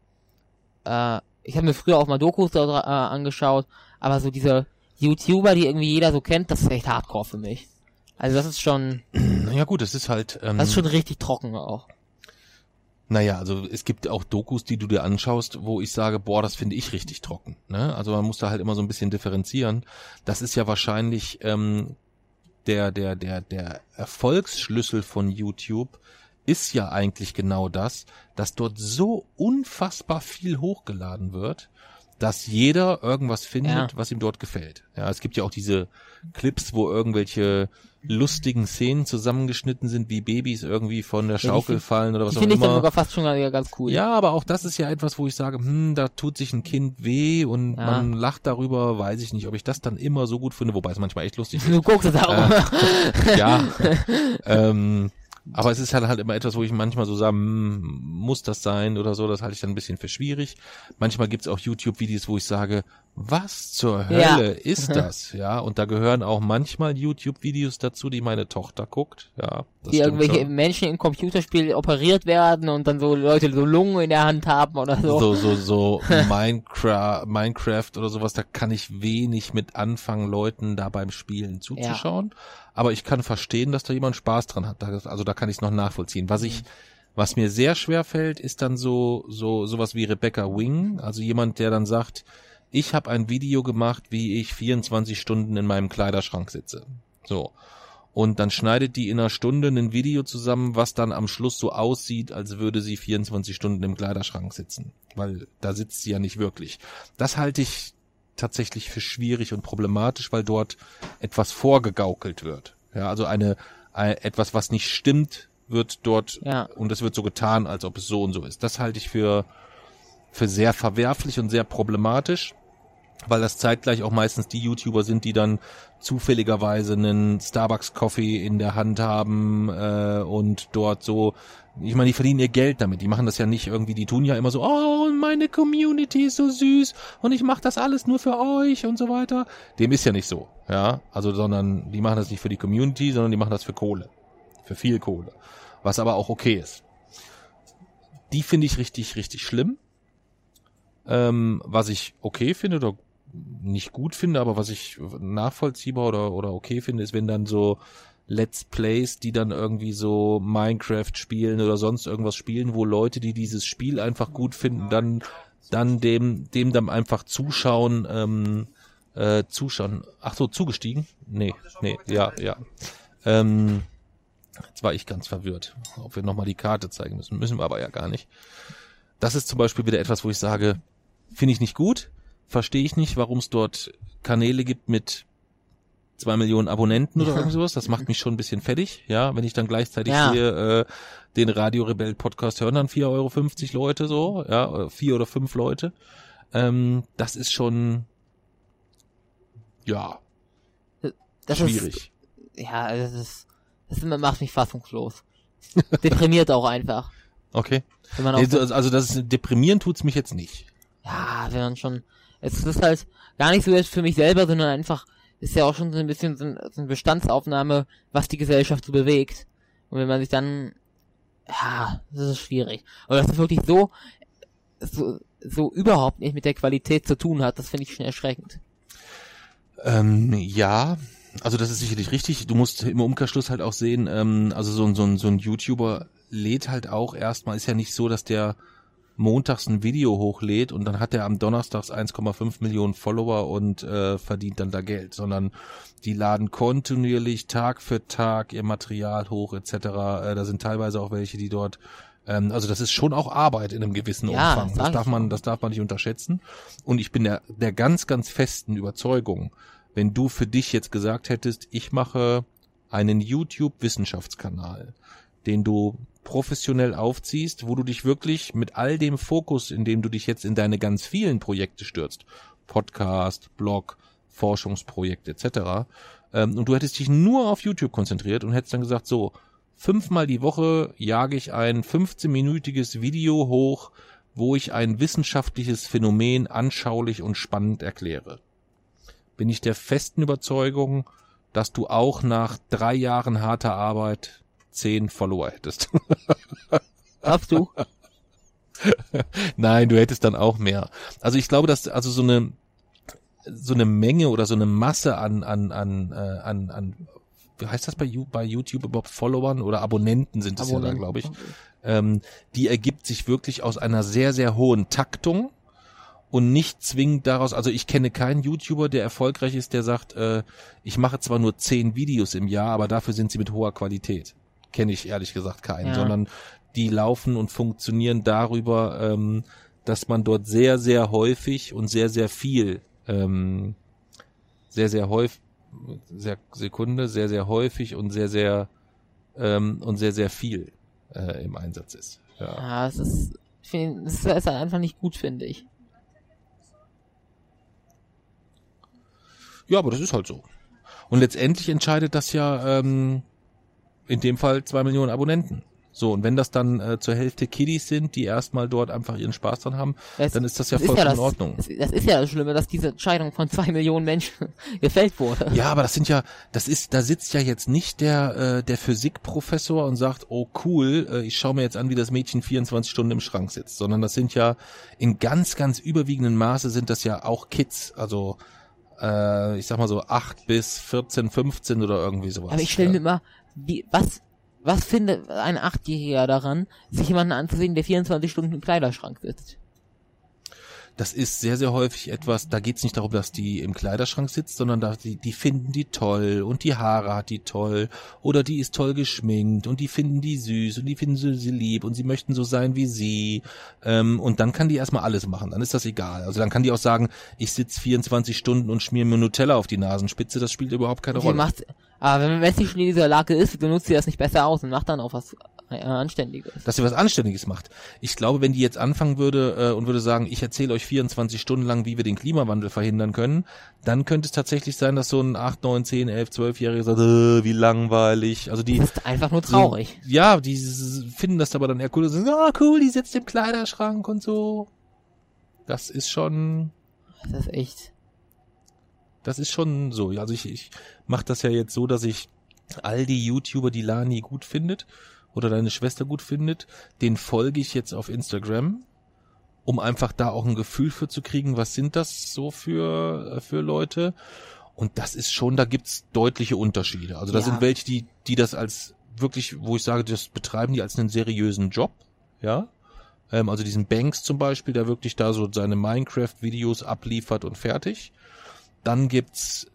äh, ich habe mir früher auch mal Dokus da äh, angeschaut, aber so diese YouTuber, die irgendwie jeder so kennt, das ist echt hardcore für mich. Also das ist schon, Naja gut, es ist halt. Ähm, das ist schon richtig trocken auch. Naja, also es gibt auch Dokus, die du dir anschaust, wo ich sage, boah, das finde ich richtig trocken. Ne? Also man muss da halt immer so ein bisschen differenzieren. Das ist ja wahrscheinlich ähm, der, der, der, der Erfolgsschlüssel von YouTube ist ja eigentlich genau das, dass dort so unfassbar viel hochgeladen wird, dass jeder irgendwas findet, Ja. was ihm dort gefällt. Ja, es gibt ja auch diese Clips, wo irgendwelche lustigen Szenen zusammengeschnitten sind, wie Babys irgendwie von der Schaukel find- fallen oder was auch finde ich dann immer. sogar fast schon ganz cool. Ja, aber auch das ist ja etwas, wo ich sage, hm, da tut sich ein Kind weh und Ja. man lacht darüber, weiß ich nicht, ob ich das dann immer so gut finde, wobei es manchmal echt lustig ist. Du guckst es auch. Äh, ja. ähm, aber es ist halt halt immer etwas, wo ich manchmal so sage, hm, muss das sein oder so, das halte ich dann ein bisschen für schwierig. Manchmal gibt's auch YouTube-Videos, wo ich sage, was zur Ja. Hölle ist das? Ja, und da gehören auch manchmal YouTube-Videos dazu, die meine Tochter guckt. Ja, das stimmt irgendwelche schon. Menschen im Computerspiel operiert werden und dann so Leute so Lungen in der Hand haben oder so. so, so, so Minecraft, Minecraft oder sowas, da kann ich wenig mit anfangen, Leuten da beim Spielen zuzuschauen. Aber ich kann verstehen, dass da jemand Spaß dran hat. Also da kann ich es noch nachvollziehen. Was ich, was mir sehr schwer fällt, ist dann so, so, sowas wie Rebecca Wing. Also jemand, der dann sagt, ich habe ein Video gemacht, wie ich 24 Stunden in meinem Kleiderschrank sitze. So. Und dann schneidet die in einer Stunde ein Video zusammen, was dann am Schluss so aussieht, als würde sie 24 Stunden im Kleiderschrank sitzen. Weil da sitzt sie ja nicht wirklich. Das halte ich tatsächlich für schwierig und problematisch, weil dort etwas vorgegaukelt wird. Ja, also eine, ein, etwas, was nicht stimmt, wird dort Ja. und es wird so getan, als ob es so und so ist. Das halte ich für, für sehr verwerflich und sehr problematisch, weil das zeitgleich auch meistens die YouTuber sind, die dann zufälligerweise einen Starbucks Coffee in der Hand haben äh, und dort so, ich meine, die verdienen ihr Geld damit. Die machen das ja nicht irgendwie, die tun ja immer so, oh, meine Community ist so süß und ich mache das alles nur für euch und so weiter. Dem ist ja nicht so, ja, also sondern die machen das nicht für die Community, sondern die machen das für Kohle, für viel Kohle, was aber auch okay ist. Die finde ich richtig, richtig schlimm. Ähm, was ich okay finde oder nicht gut finde, aber was ich nachvollziehbar oder, oder okay finde, ist, wenn dann so Let's Plays, die dann irgendwie so Minecraft spielen oder sonst irgendwas spielen, wo Leute, die dieses Spiel einfach gut finden, dann, dann dem, dem dann einfach zuschauen, ähm, äh, zuschauen. Ach so, zugestiegen? Nee, nee, ja, ja. Ähm, jetzt war ich ganz verwirrt, ob wir nochmal die Karte zeigen müssen. Müssen wir aber ja gar nicht. Das ist zum Beispiel wieder etwas, wo ich sage, finde ich nicht gut, verstehe ich nicht, warum es dort Kanäle gibt mit zwei Millionen Abonnenten oder irgend sowas. Das macht mich schon ein bisschen fertig, ja, wenn ich dann gleichzeitig Ja. sehe, äh, den Radio Rebell Podcast hören dann 4,50 Euro Leute so, ja, oder vier oder fünf Leute. Ähm, das ist schon, ja, das schwierig. ist, ja, das ist, das macht mich fassungslos. Deprimiert auch einfach. okay. Auch Nee, so- also das ist, deprimieren tut's mich jetzt nicht. Ja, wenn man schon. Es ist halt gar nicht so jetzt für mich selber, sondern einfach ist ja auch schon so ein bisschen so, ein, so eine Bestandsaufnahme, was die Gesellschaft so bewegt. Und wenn man sich dann. Ja, das ist schwierig. Aber das ist wirklich so, so, so überhaupt nicht mit der Qualität zu tun hat, das finde ich schon erschreckend. Ähm, ja, also das ist sicherlich richtig. Du musst im Umkehrschluss halt auch sehen, ähm, also so, ein- so, ein- so ein YouTuber lädt halt auch erstmal, ist ja nicht so, dass der montags ein Video hochlädt und dann hat er am Donnerstags 1,5 Millionen Follower und äh, verdient dann da Geld, sondern die laden kontinuierlich Tag für Tag ihr Material hoch etc. Äh, da sind teilweise auch welche, die dort ähm, also das ist schon auch Arbeit in einem gewissen Ja, Umfang. Das ich darf man, das darf man nicht unterschätzen. Und ich bin der, der ganz, ganz festen Überzeugung, wenn du für dich jetzt gesagt hättest, ich mache einen YouTube-Wissenschaftskanal, den du professionell aufziehst, wo du dich wirklich mit all dem Fokus, in dem du dich jetzt in deine ganz vielen Projekte stürzt, Podcast, Blog, Forschungsprojekt etc., ähm, und du hättest dich nur auf YouTube konzentriert und hättest dann gesagt, so, fünfmal die Woche jage ich ein 15-minütiges Video hoch, wo ich ein wissenschaftliches Phänomen anschaulich und spannend erkläre. Bin ich der festen Überzeugung, dass du auch nach drei Jahren harter Arbeit zehn Follower hättest. Glaubst du? Nein, du hättest dann auch mehr. Also ich glaube, dass also so eine so eine Menge oder so eine Masse an an an äh, an, an wie heißt das bei, bei YouTube überhaupt Followern oder Abonnenten sind es ja da, glaube ich. Ähm, die ergibt sich wirklich aus einer sehr sehr hohen Taktung und nicht zwingend daraus. Also ich kenne keinen YouTuber, der erfolgreich ist, der sagt, äh, ich mache zwar nur zehn Videos im Jahr, aber dafür sind sie mit hoher Qualität. Kenne ich ehrlich gesagt keinen, Ja. sondern die laufen und funktionieren darüber, ähm, dass man dort sehr, sehr häufig und sehr, sehr viel, ähm, sehr, sehr häufig, sehr Sekunde, sehr, sehr häufig und sehr, sehr ähm, und sehr, sehr viel äh, im Einsatz ist. Ja. Ja, es ist, ich find, es ist halt einfach nicht gut, finde ich. ja, aber das ist halt so. Und letztendlich entscheidet das ja ähm, in dem Fall zwei Millionen Abonnenten. So, und wenn das dann äh, zur Hälfte Kiddies sind, die erstmal dort einfach ihren Spaß dran haben, Das, dann ist das ja das vollkommen das, in Ordnung. Das, ist ja das Schlimme, dass diese Entscheidung von zwei Millionen Menschen gefällt wurde. Ja, aber das sind ja, das ist, da sitzt ja jetzt nicht der, äh, der Physikprofessor und sagt, oh cool, äh, ich schaue mir jetzt an, wie das Mädchen 24 Stunden im Schrank sitzt, sondern das sind ja in ganz, ganz überwiegenden Maße sind das ja auch Kids, also äh, ich sag mal so 8 bis 14, 15 oder irgendwie sowas. Aber ich stelle ja. mir immer, wie, was, was findet ein Achtjähriger daran, sich jemanden anzusehen, der 24 Stunden im Kleiderschrank sitzt? Das ist sehr, sehr häufig etwas, da geht's nicht darum, dass die im Kleiderschrank sitzt, sondern da die, die finden die toll und die Haare hat die toll oder die ist toll geschminkt und die finden die süß und die finden sie, sie lieb und sie möchten so sein wie sie. Ähm, und dann kann die erstmal alles machen, dann ist das egal. Also dann kann die auch sagen, ich sitz 24 Stunden und schmier mir Nutella auf die Nasenspitze, das spielt überhaupt keine Sie Rolle. aber wenn Messi schon in dieser Lage ist, benutzt sie das nicht besser aus und macht dann auch was äh, Anständiges. dass sie was Anständiges macht. Ich glaube, wenn die jetzt anfangen würde äh, und würde sagen, ich erzähle euch 24 Stunden lang, wie wir den Klimawandel verhindern können, dann könnte es tatsächlich sein, dass so ein 8, 9, 10, 11, 12-Jähriger sagt, äh, wie langweilig. Also die Das ist einfach nur traurig. So, ja, die finden das aber dann eher cool. und sagen, Ah, cool, die sitzt im Kleiderschrank und so. Das ist schon, Das ist echt. das ist schon so. Also ich, ich mache das ja jetzt so, dass ich all die YouTuber, die Lani gut findet oder deine Schwester gut findet, den folge ich jetzt auf Instagram, um einfach da auch ein Gefühl für zu kriegen, was sind das so für, äh, für Leute. Und das ist schon, da gibt's deutliche Unterschiede. Also da Ja. sind welche, die, die das als wirklich, wo ich sage, das betreiben die als einen seriösen Job, ja. Ähm, also diesen Banks zum Beispiel, der wirklich da so seine Minecraft-Videos abliefert und fertig. Dann gibt's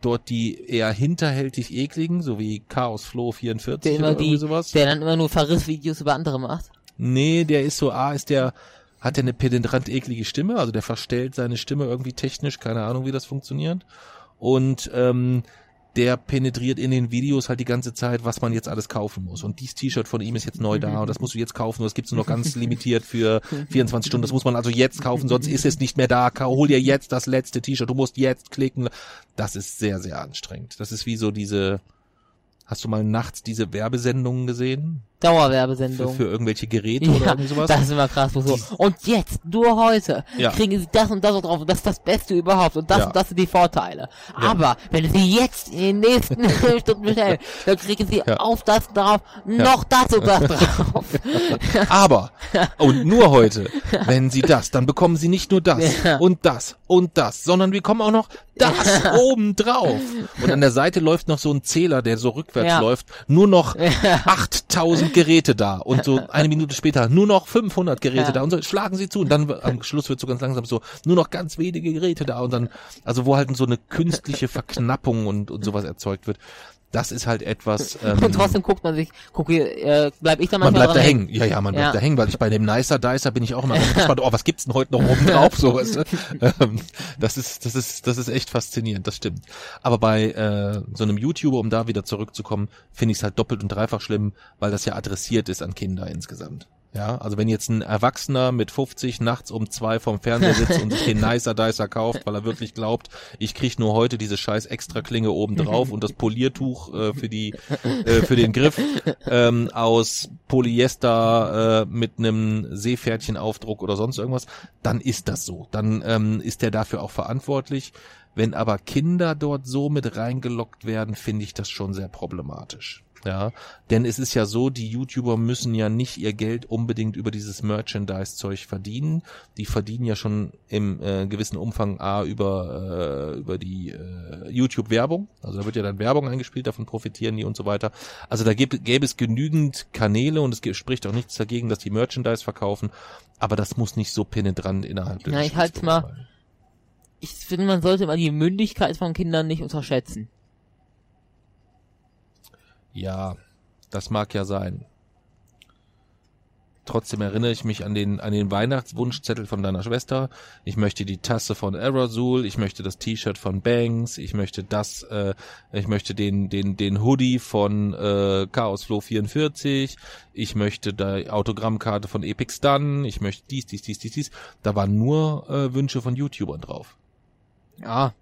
dort die eher hinterhältig ekligen, so wie Chaos Flow 44 Der immer oder die, sowas. der dann immer nur Verrissvideos über andere macht. Nee, der ist so, A, ist der, hat der eine penetrant eklige Stimme, also der verstellt seine Stimme irgendwie technisch, keine Ahnung, wie das funktioniert. Und ähm, der penetriert in den Videos halt die ganze Zeit, was man jetzt alles kaufen muss. Und dieses T-Shirt von ihm ist jetzt neu da und das musst du jetzt kaufen. Das gibt's nur noch ganz limitiert für 24 Stunden. Das muss man also jetzt kaufen, sonst ist es nicht mehr da. Hol dir jetzt das letzte T-Shirt. Du musst jetzt klicken. Das ist sehr, sehr anstrengend. Das ist wie so diese, hast du mal nachts diese Werbesendungen gesehen? Für, Dauerwerbesendung. für irgendwelche Geräte oder ja, irgendwie sowas? das ist immer krass. wo So. Und jetzt, nur heute, Ja. kriegen sie das und das und drauf und das ist das Beste überhaupt und das Ja. und das sind die Vorteile. Aber wenn sie jetzt in den nächsten Stunden bestellen, dann kriegen sie auf das drauf, noch das und das drauf. Aber, und nur heute, wenn Sie das, dann bekommen Sie nicht nur das und das und das, sondern wir kommen auch noch das oben drauf. Und an der Seite läuft noch so ein Zähler, der so rückwärts läuft. Nur noch 8000 Geräte da. Und so eine Minute später nur noch 500 Geräte Ja. da. Und so schlagen Sie zu. Und dann am Schluss wird so ganz langsam so nur noch ganz wenige Geräte da. Und dann, also wo halt so eine künstliche Verknappung und, und sowas erzeugt wird. Das ist halt etwas, ähm, Und trotzdem guckt man sich, guck äh, bleib ich da man manchmal bleibt da dran hängen. Ja, ja, man bleibt Ja. da hängen, weil ich bei dem Nicer Dicer bin ich auch immer gespannt, oh, was gibt's denn heute noch oben drauf, so, weißt du? Ähm, Das ist, das ist, das ist echt faszinierend, das stimmt. Aber bei äh, so einem YouTuber, um da wieder zurückzukommen, finde ich es halt doppelt und dreifach schlimm, weil das ja adressiert ist an Kinder insgesamt. Ja, also wenn jetzt ein Erwachsener mit 50 nachts um zwei vorm Fernseher sitzt und sich den Nicer Dicer kauft, weil er wirklich glaubt, ich krieg nur heute diese scheiß Extraklinge oben drauf und das Poliertuch äh, für die äh, für den Griff ähm, aus Polyester äh, mit einem Seepferdchenaufdruck oder sonst irgendwas, dann ist das so. Dann ähm, ist der dafür auch verantwortlich. Wenn aber Kinder dort so mit reingelockt werden, finde ich das schon sehr problematisch. Ja, denn es ist ja so, die YouTuber müssen ja nicht ihr Geld unbedingt über dieses Merchandise-Zeug verdienen. Die verdienen ja schon im äh, gewissen Umfang A über, äh, über die äh, YouTube-Werbung. Also da wird ja dann Werbung eingespielt, davon profitieren die und so weiter. Also da gäbe, gäbe es genügend Kanäle und es spricht auch nichts dagegen, dass die Merchandise verkaufen. Aber das muss nicht so penetrant innerhalb des Na, ich Studios mal- sein. Ich finde, man sollte mal die Mündigkeit von Kindern nicht unterschätzen. Ja, das mag ja sein. Trotzdem erinnere ich mich an den, an den Weihnachtswunschzettel von deiner Schwester. Ich möchte die Tasse von Aerosol, ich möchte das T-Shirt von Banks, ich möchte das, äh, ich möchte den, den, den Hoodie von äh, Chaos Flow 44, ich möchte die Autogrammkarte von Epic Stun, ich möchte dies, dies, dies, dies, dies. Da waren nur äh, Wünsche von YouTubern drauf. Ja.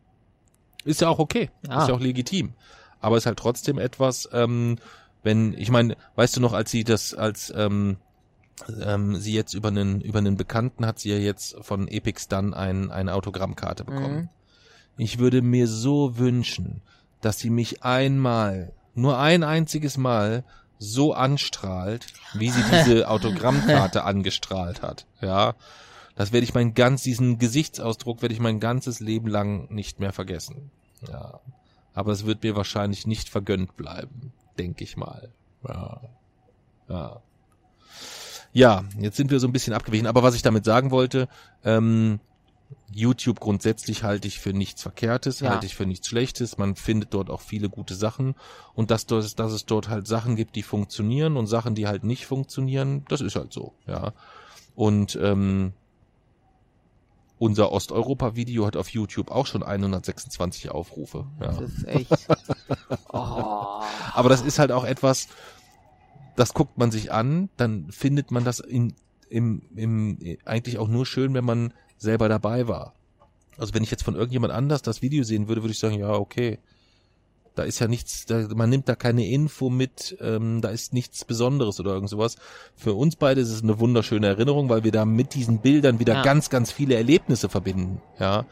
Ist ja auch okay. Ja. Ist ja auch legitim. Aber ist halt trotzdem etwas, ähm, wenn, ich meine, weißt du noch, als sie das, als ähm, ähm, sie jetzt über einen, über einen Bekannten hat sie ja jetzt von Epic Stun ein, eine Autogrammkarte bekommen. Mhm. Ich würde mir so wünschen, dass sie mich einmal, nur ein einziges Mal, so anstrahlt, wie sie diese Autogrammkarte angestrahlt hat. Ja. Das werde ich mein ganz, diesen Gesichtsausdruck werde ich mein ganzes Leben lang nicht mehr vergessen. Ja. Aber es wird mir wahrscheinlich nicht vergönnt bleiben, denke ich mal. Ja. Ja. Ja, jetzt sind wir so ein bisschen abgewichen. Aber was ich damit sagen wollte, ähm, YouTube grundsätzlich halte ich für nichts Verkehrtes, Ja. halte ich für nichts Schlechtes. Man findet dort auch viele gute Sachen. Und dass, dass, dass es dort halt Sachen gibt, die funktionieren und Sachen, die halt nicht funktionieren, das ist halt so, ja. Und ähm, unser Osteuropa-Video hat auf YouTube auch schon 126 Aufrufe. Ja. Das ist echt. Oh. Aber das ist halt auch etwas, das guckt man sich an, dann findet man das in, im, im, eigentlich auch nur schön, wenn man selber dabei war. Also wenn ich jetzt von irgendjemand anders das Video sehen würde, würde ich sagen, ja, okay. Da ist ja nichts, da, man nimmt da keine Info mit, ähm, da ist nichts Besonderes oder irgend sowas. Für uns beide ist es eine wunderschöne Erinnerung, weil wir da mit diesen Bildern wieder Ja. ganz, ganz viele Erlebnisse verbinden. Ja,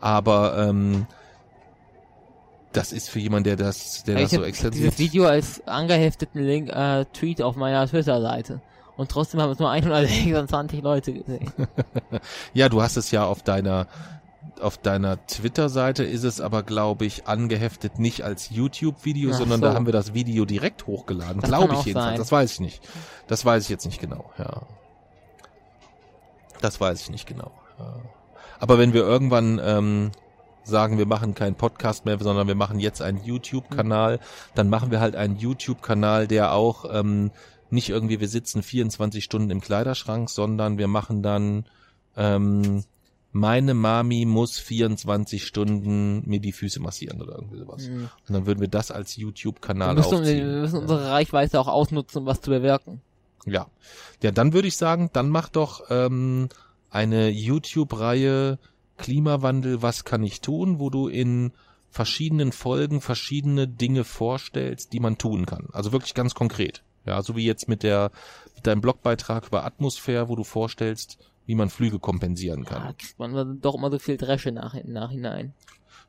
aber ähm, das ist für jemanden, der das, der das ich so hab extensiv dieses Video als angehefteten Link, äh, Tweet auf meiner Twitter-Seite. Und trotzdem haben es nur 126 Leute gesehen. Ja, du hast es ja auf deiner auf deiner Twitter-Seite ist es aber, glaube ich, angeheftet nicht als YouTube-Video, sondern so. da haben wir das Video direkt hochgeladen. Glaube ich jedenfalls. sein. Das weiß ich nicht. Das weiß ich jetzt nicht genau, ja. Das weiß ich nicht genau. Ja. Aber wenn wir irgendwann ähm, sagen, wir machen keinen Podcast mehr, sondern wir machen jetzt einen YouTube-Kanal, dann machen wir halt einen YouTube-Kanal, der auch ähm, nicht irgendwie, wir sitzen 24 Stunden im Kleiderschrank, sondern wir machen dann ähm, meine Mami muss 24 Stunden mir die Füße massieren oder irgendwie sowas. Mhm. Und dann würden wir das als YouTube-Kanal aufziehen. wir müssen unsere Reichweite auch ausnutzen, um was zu bewirken. Ja. Ja, dann würde ich sagen, dann mach doch ähm, eine YouTube-Reihe Klimawandel, was kann ich tun, wo du in verschiedenen Folgen verschiedene Dinge vorstellst, die man tun kann. Also wirklich ganz konkret. Ja, so wie jetzt mit der mit deinem Blogbeitrag über Atmosphäre, wo du vorstellst, wie man Flüge kompensieren Da kann. kriegt man doch immer so viel Dresche nach, im Nachhinein.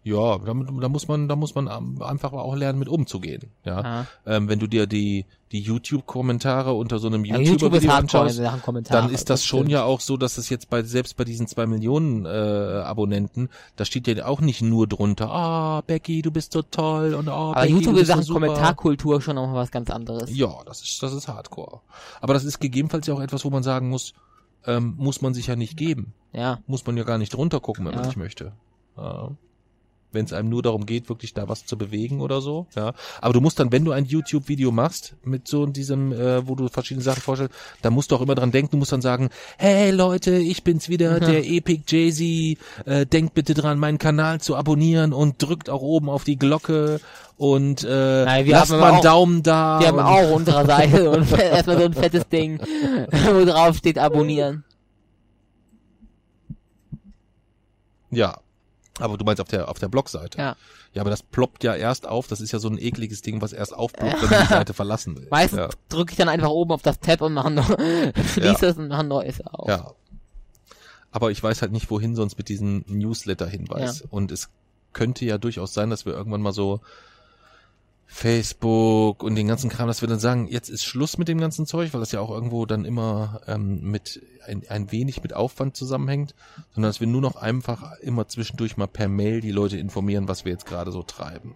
Ja, damit, da muss man, da muss man einfach auch lernen, mit umzugehen. Ja, Ja. ähm, wenn du dir die die YouTube-Kommentare unter so einem Ja, YouTube hardcore in anschaust, dann ist das, schon stimmt. ja auch so, dass es jetzt bei selbst bei diesen zwei Millionen äh, Abonnenten, da steht ja auch nicht nur drunter, ah Becky, du bist so toll und ah Aber Becky, YouTube ist so Sachen super. Kommentarkultur schon noch mal was ganz anderes. Ja, das ist das ist Hardcore. Aber das ist gegebenenfalls ja auch etwas, wo man sagen muss, ähm, muss man sich ja nicht geben, Ja. muss man ja gar nicht drunter gucken, wenn man Ja. nicht möchte. Ja. Wenn es einem nur darum geht, wirklich da was zu bewegen oder so, ja. Aber du musst dann, wenn du ein YouTube-Video machst mit so diesem, äh, wo du verschiedene Sachen vorstellst, dann musst du auch immer dran denken. Du musst dann sagen, hey Leute, ich bin's wieder, der Epic Jay-Z. Äh, denkt bitte dran, meinen Kanal zu abonnieren und drückt auch oben auf die Glocke und äh, Nein, wir lasst haben mal einen auch- Daumen da. Wir haben auch unserer Seite und erstmal so ein fettes Ding, wo drauf steht abonnieren. Ja. Aber du meinst auf der auf der Blogseite. Ja. Ja, aber das ploppt ja erst auf. Das ist ja so ein ekliges Ding, was erst aufploppt, wenn du die Seite verlassen willst. Meistens Ja. drücke ich dann einfach oben auf das Tab und mache noch, schließe es und mache neues auf. Ja. Aber ich weiß halt nicht, wohin sonst mit diesem Newsletter-Hinweis. Und es könnte ja durchaus sein, dass wir irgendwann mal so Facebook und den ganzen Kram, dass wir dann sagen, jetzt ist Schluss mit dem ganzen Zeug, weil das ja auch irgendwo dann immer ähm, mit ein, ein wenig mit Aufwand zusammenhängt, sondern dass wir nur noch einfach immer zwischendurch mal per Mail die Leute informieren, was wir jetzt gerade so treiben.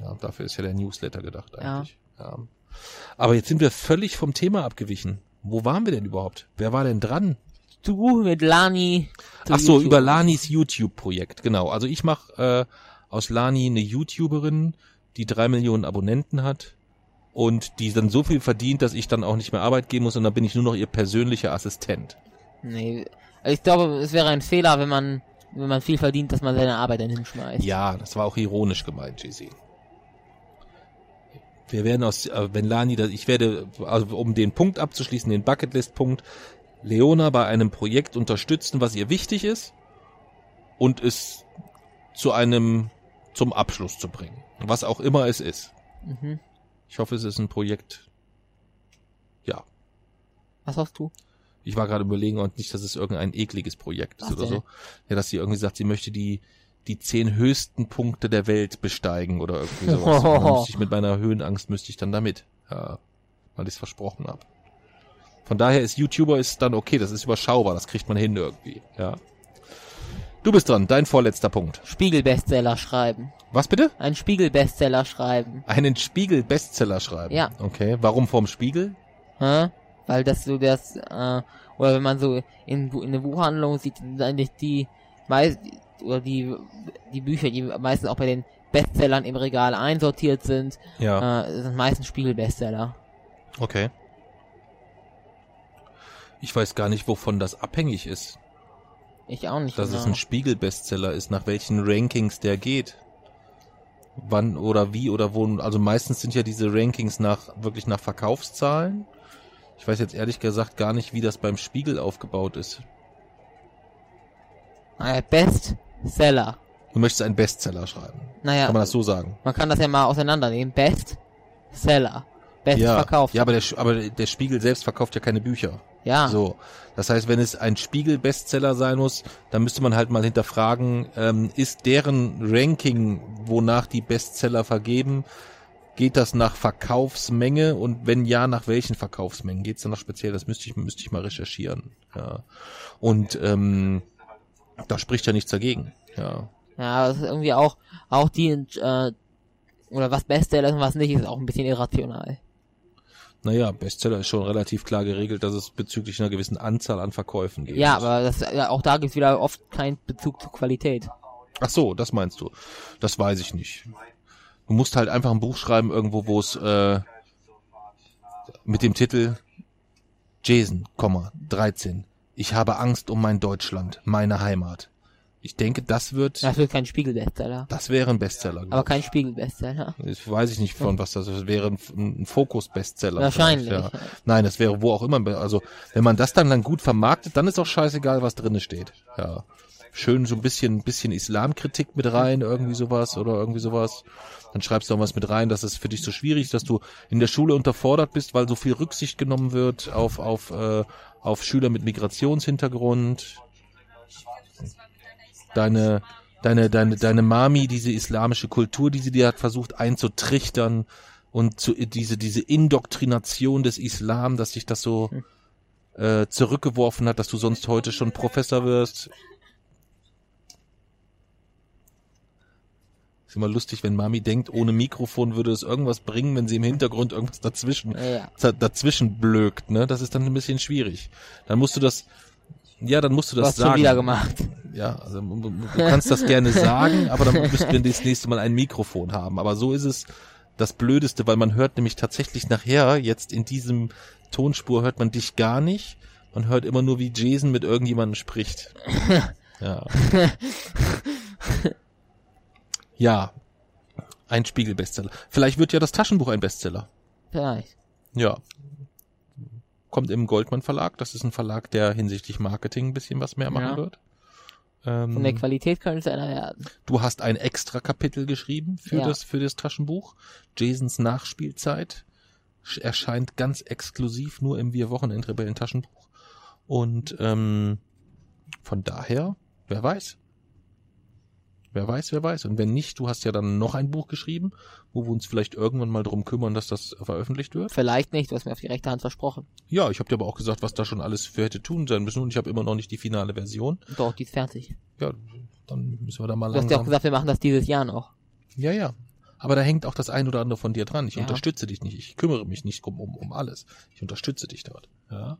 Ja, dafür ist ja der Newsletter gedacht Ja. eigentlich. Ja. Aber jetzt sind wir völlig vom Thema abgewichen. Wo waren wir denn überhaupt? Wer war denn dran? Du mit Lani. Ach so, YouTube. über Lanis YouTube-Projekt, genau. Also ich mache äh, aus Lani eine YouTuberin, die drei Millionen Abonnenten hat und die dann so viel verdient, dass ich dann auch nicht mehr Arbeit gehen muss und dann bin ich nur noch ihr persönlicher Assistent. Nee, also ich glaube, es wäre ein Fehler, wenn man, wenn man viel verdient, dass man seine Arbeit dann hinschmeißt. Ja, das war auch ironisch gemeint, GC. Wir werden aus, äh, wenn Lani, ich werde, also um den Punkt abzuschließen, den Bucketlist-Punkt, Leona bei einem Projekt unterstützen, was ihr wichtig ist und es zu einem, zum Abschluss zu bringen. Was auch immer es ist. Mhm. Ich hoffe, es ist ein Projekt. Ja. Was hast du? Ich war gerade überlegen und nicht, dass es irgendein ekliges Projekt ist Was oder denn? so. Ja, dass sie irgendwie sagt, sie möchte die, die zehn höchsten Punkte der Welt besteigen oder irgendwie sowas. Dann müsste ich mit meiner Höhenangst müsste ich dann damit. Ja, weil ich es versprochen habe. Von daher ist YouTuber ist dann okay, das ist überschaubar, das kriegt man hin irgendwie. Ja. Du bist dran, dein vorletzter Punkt. Spiegel-Bestseller schreiben. Was bitte? Ein Spiegel-Bestseller schreiben. Einen Spiegel-Bestseller schreiben. Ja. Okay, warum vorm Spiegel? Hä? Weil das so das, äh, oder wenn man so in, in der Buchhandlung sieht, sind eigentlich die meist, oder die, die Bücher, die meistens auch bei den Bestsellern im Regal einsortiert sind, Ja. äh, sind meistens Spiegel-Bestseller. Okay. Ich weiß gar nicht, wovon das abhängig ist. Ich auch nicht. dass genau. es ein Spiegel-Bestseller ist, nach welchen Rankings der geht. Wann oder wie oder wo. Also meistens sind ja diese Rankings nach wirklich nach Verkaufszahlen. Ich weiß jetzt ehrlich gesagt gar nicht, wie das beim Spiegel aufgebaut ist. Naja, Bestseller. Du möchtest einen Bestseller schreiben. Naja, Kann man das so sagen? man kann das ja mal auseinandernehmen. Bestseller. Best ja, verkauft. ja, aber der, aber der Spiegel selbst verkauft ja keine Bücher. Ja. So, das heißt, wenn es ein Spiegel-Bestseller sein muss, dann müsste man halt mal hinterfragen, ähm, ist deren Ranking, wonach die Bestseller vergeben, geht das nach Verkaufsmenge und wenn ja, nach welchen Verkaufsmengen? Geht es dann noch speziell? Das müsste ich, müsste ich mal recherchieren. Ja. Und ähm, da spricht ja nichts dagegen. Ja. Ja, das ist irgendwie auch, auch die, äh, oder was Bestseller ist und was nicht, ist auch ein bisschen irrational. Naja, Bestseller ist schon relativ klar geregelt, dass es bezüglich einer gewissen Anzahl an Verkäufen geht. Ja, aber das, ja, auch da gibt's wieder oft keinen Bezug zur Qualität. Ach so, das meinst du. Das weiß ich nicht. Du musst halt einfach ein Buch schreiben irgendwo, wo es äh, mit dem Titel Jason, Komma, 13. Ich habe Angst um mein Deutschland, meine Heimat. Ich denke, das wird, Das wird kein Spiegel-Bestseller. das wäre ein Bestseller. Aber kein Spiegel-Bestseller. Das weiß ich nicht von was das ist. Das wäre ein, ein Fokus-Bestseller. Wahrscheinlich. Ja. Nein, das wäre wo auch immer. Also, wenn man das dann dann gut vermarktet, dann ist auch scheißegal, was drinne steht. Ja. Schön so ein bisschen, bisschen Islamkritik mit rein, irgendwie sowas oder irgendwie sowas. Dann schreibst du auch was mit rein, dass es für dich so schwierig ist, dass du in der Schule unterfordert bist, weil so viel Rücksicht genommen wird auf, auf, äh, auf Schüler mit Migrationshintergrund. Deine, deine, deine, deine Mami, diese islamische Kultur, die sie dir hat versucht einzutrichtern und zu, diese, diese Indoktrination des Islam, dass sich das so äh, zurückgeworfen hat, dass du sonst heute schon Professor wirst. Ist immer lustig, wenn Mami denkt, ohne Mikrofon würde es irgendwas bringen, wenn sie im Hintergrund irgendwas dazwischen, Ja. da- dazwischen blökt, ne? Das ist dann ein bisschen schwierig. Dann musst du das, ja, dann musst du das schon sagen. wieder gemacht. Ja, also du du kannst das gerne sagen, aber dann müssten wir das nächste Mal ein Mikrofon haben. Aber so ist es das Blödeste, weil man hört nämlich tatsächlich nachher, jetzt in diesem Tonspur hört man dich gar nicht. Man hört immer nur, wie Jason mit irgendjemandem spricht. Ja. Ja. Ein Spiegel-Bestseller. Vielleicht wird ja das Taschenbuch ein Bestseller. Vielleicht. Ja. Kommt im Goldmann Verlag. Das ist ein Verlag, der hinsichtlich Marketing ein bisschen was mehr machen Ja. wird. Ähm, Von der Qualität könnte es einer werden. Du hast ein extra Kapitel geschrieben für Ja. das für das Taschenbuch. Jasons Nachspielzeit Sch- erscheint ganz exklusiv nur im Wir Wochenend Rebellen Taschenbuch. Und ähm, von daher, wer weiß. Wer weiß, wer weiß. Und wenn nicht, du hast ja dann noch ein Buch geschrieben, wo wir uns vielleicht irgendwann mal drum kümmern, dass das veröffentlicht wird. Vielleicht nicht, du hast mir auf die rechte Hand versprochen. Ja, ich habe dir aber auch gesagt, was da schon alles für hätte tun sein müssen und ich habe immer noch nicht die finale Version. Doch, die ist fertig. Ja, dann müssen wir da mal Du hast ja auch langsam. gesagt, wir machen das dieses Jahr noch. Ja, ja. Aber da hängt auch das ein oder andere von dir dran. Ich Ja. unterstütze dich nicht. Ich kümmere mich nicht um, um, um alles. Ich unterstütze dich dort. Ja.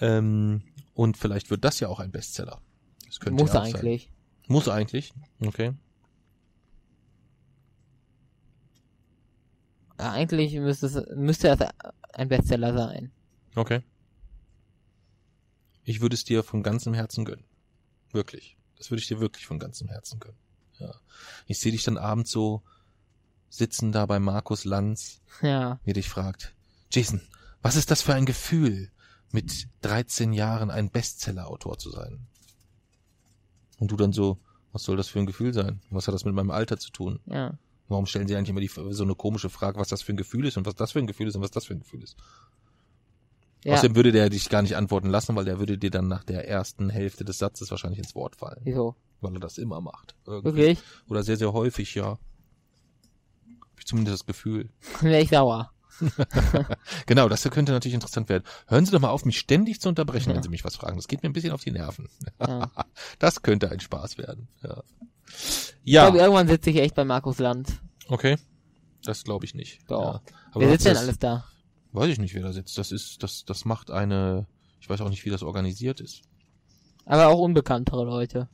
Ähm, und vielleicht wird das ja auch ein Bestseller. Das könnte Muss ja auch Sein. Muss eigentlich. Okay. Ja, eigentlich müsste es, müsste es ein Bestseller sein. Okay. Ich würde es dir von ganzem Herzen gönnen. Wirklich. Das würde ich dir wirklich von ganzem Herzen gönnen. Ja. Ich sehe dich dann abends so sitzen da bei Markus Lanz Ja. wie dich fragt, Jason, was ist das für ein Gefühl, mit 13 Jahren ein Bestseller-Autor zu sein? Und du dann so, was soll das für ein Gefühl sein? Was hat das mit meinem Alter zu tun? Ja. Warum stellen sie eigentlich immer die, so eine komische Frage, was das für ein Gefühl ist und was das für ein Gefühl ist und was das für ein Gefühl ist? Ja. Außerdem würde der dich gar nicht antworten lassen, weil der würde dir dann nach der ersten Hälfte des Satzes wahrscheinlich ins Wort fallen, Wieso? weil er das immer macht. Irgendwie. Wirklich? Oder sehr, sehr häufig, ja. Hab ich zumindest das Gefühl. Dann wäre ich sauer. Genau, das könnte natürlich interessant werden. Hören Sie doch mal auf, mich ständig zu unterbrechen, Ja. wenn Sie mich was fragen. Das geht mir ein bisschen auf die Nerven. Ja. Das könnte ein Spaß werden. Ja, Ich glaube, ja irgendwann sitze ich echt bei Markus Land. okay. Das glaube ich nicht. Doch. Ja. Aber Wer sitzt denn alles da? Weiß ich nicht, wer da sitzt. Das ist, das, das macht eine, ich weiß auch nicht, wie das organisiert ist. Aber auch unbekanntere Leute.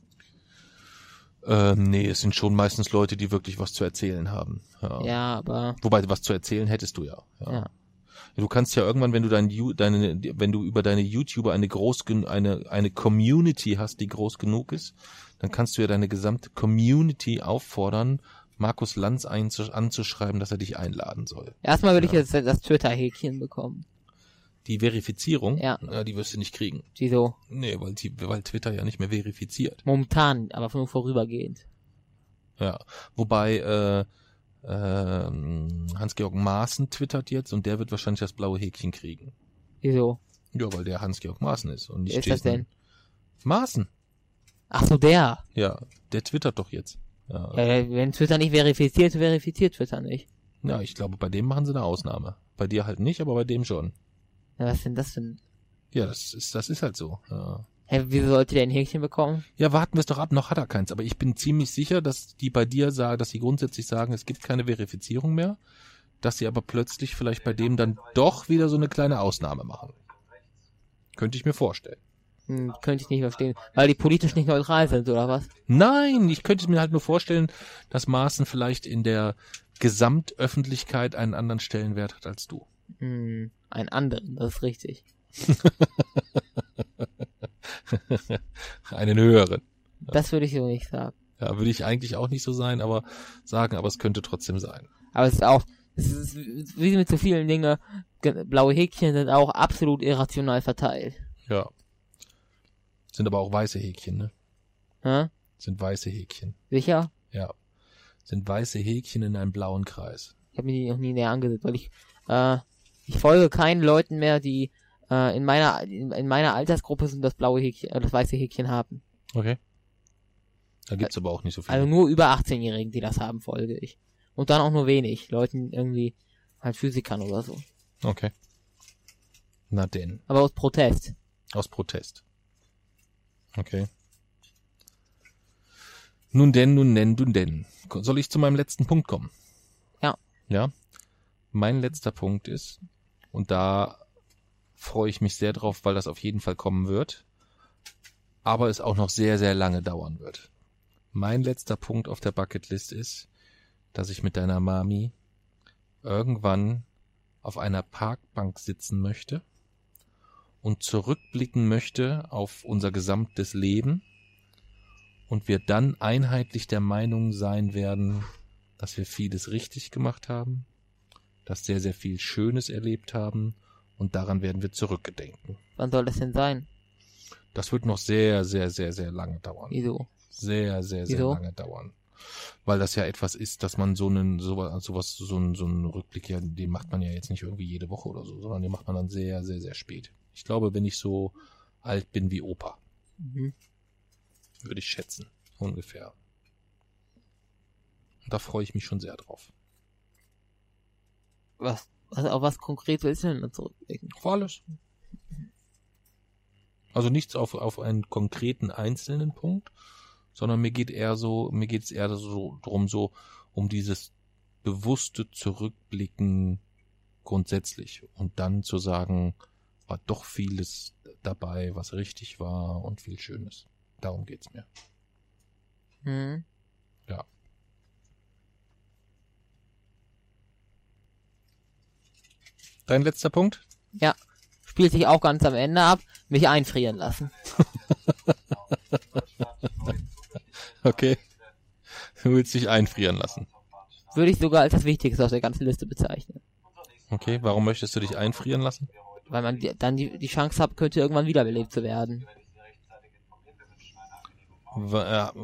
Ähm, nee, es sind schon meistens Leute, die wirklich was zu erzählen haben. Ja. Ja, aber Wobei, was zu erzählen hättest du ja. ja. Ja. Du kannst ja irgendwann, wenn du dein, deine, wenn du über deine YouTuber eine groß, eine, eine Community hast, die groß genug ist, dann kannst du ja deine gesamte Community auffordern, Markus Lanz anzuschreiben, dass er dich einladen soll. erstmal würde ich Ja. jetzt das Twitter-Häkchen bekommen. Die Verifizierung, Ja. äh, die wirst du nicht kriegen. Wieso? Nee, weil, die, weil Twitter ja nicht mehr verifiziert. Momentan, aber nur vorübergehend. Ja. Wobei, äh, ähm, Hans-Georg Maaßen twittert jetzt und der wird wahrscheinlich das blaue Häkchen kriegen. Wieso? Ja, weil der Hans-Georg Maaßen ist und nicht Wer ist das Jason. denn? Maaßen. Ach so, der. Ja, der twittert doch jetzt. Ja, Ja, wenn Twitter nicht verifiziert, verifiziert Twitter nicht. ja, ich glaube, bei dem machen sie eine Ausnahme. Bei dir halt nicht, aber bei dem schon. Ja, was denn das denn? Ja, das ist, das ist halt so. Ja. Hä, wieso sollte der ein Häkchen bekommen? ja, warten wir es doch ab, noch hat er keins. Aber ich bin ziemlich sicher, dass die bei dir sagen, dass sie grundsätzlich sagen, es gibt keine Verifizierung mehr, dass sie aber plötzlich vielleicht bei dem dann doch wieder so eine kleine Ausnahme machen. Könnte ich mir vorstellen. Hm, könnte ich nicht verstehen. Weil die politisch nicht neutral sind, oder was? Nein, ich könnte mir halt nur vorstellen, dass Maaßen vielleicht in der Gesamtöffentlichkeit einen anderen Stellenwert hat als du. Hm, einen anderen, das ist richtig. einen höheren. Das würde ich so nicht sagen. Ja, würde ich eigentlich auch nicht so sein, aber sagen, aber es könnte trotzdem sein. Aber es ist auch, es ist wie mit so vielen Dingen, ge- blaue Häkchen sind auch absolut irrational verteilt. Ja. Sind aber auch weiße Häkchen, ne? Hä? Sind weiße Häkchen. Sicher? Ja. Sind weiße Häkchen in einem blauen Kreis. Ich habe mir die noch nie näher angesehen, weil ich, äh, ich folge keinen Leuten mehr, die äh, in meiner in, in meiner Altersgruppe sind das blaue Häkchen, äh, das weiße Häkchen haben. Okay. Da gibt's aber auch nicht so viele. Also nur über 18-Jährigen, die das haben, folge ich. Und dann auch nur wenig. Leuten irgendwie halt Physikern oder so. okay. Na denn. Aber aus Protest. Aus Protest. Okay. Nun denn, nun denn, nun denn. Soll ich zu meinem letzten Punkt kommen? Ja. Ja. Mein letzter Punkt ist, und da freue ich mich sehr drauf, weil das auf jeden Fall kommen wird, aber es auch noch sehr, sehr lange dauern wird. Mein letzter Punkt auf der Bucketlist ist, dass ich mit deiner Mami irgendwann auf einer Parkbank sitzen möchte und zurückblicken möchte auf unser gesamtes Leben und wir dann einheitlich der Meinung sein werden, dass wir vieles richtig gemacht haben, dass sehr, sehr viel Schönes erlebt haben und daran werden wir zurückgedenken. Wann soll das denn sein? Das wird noch sehr, sehr, sehr, sehr lange dauern. Wieso? Sehr, sehr, sehr Wieso? lange dauern. Weil das ja etwas ist, dass man so einen, sowas, sowas, so einen, so einen Rückblick ja, den macht man ja jetzt nicht irgendwie jede Woche oder so, sondern den macht man dann sehr, sehr, sehr spät. Ich glaube, wenn ich so alt bin wie Opa, Mhm. würde ich schätzen. Ungefähr. Und da freue ich mich schon sehr drauf. Was, also auf was konkret willst du denn da zurückblicken? Auf alles. Also nichts auf, auf einen konkreten einzelnen Punkt, sondern mir geht eher so, mir geht es eher so drum, so um dieses bewusste Zurückblicken grundsätzlich und dann zu sagen, war doch vieles dabei, was richtig war und viel Schönes. Darum geht's mir. Hm. Ja. Dein letzter Punkt? Ja. Spielt sich auch ganz am Ende ab. Mich einfrieren lassen. Okay. Du willst dich einfrieren lassen. Würde ich sogar als das Wichtigste auf der ganzen Liste bezeichnen. Okay, warum möchtest du dich einfrieren lassen? Weil man die, dann die, die Chance hat, könnte irgendwann wiederbelebt zu werden. Und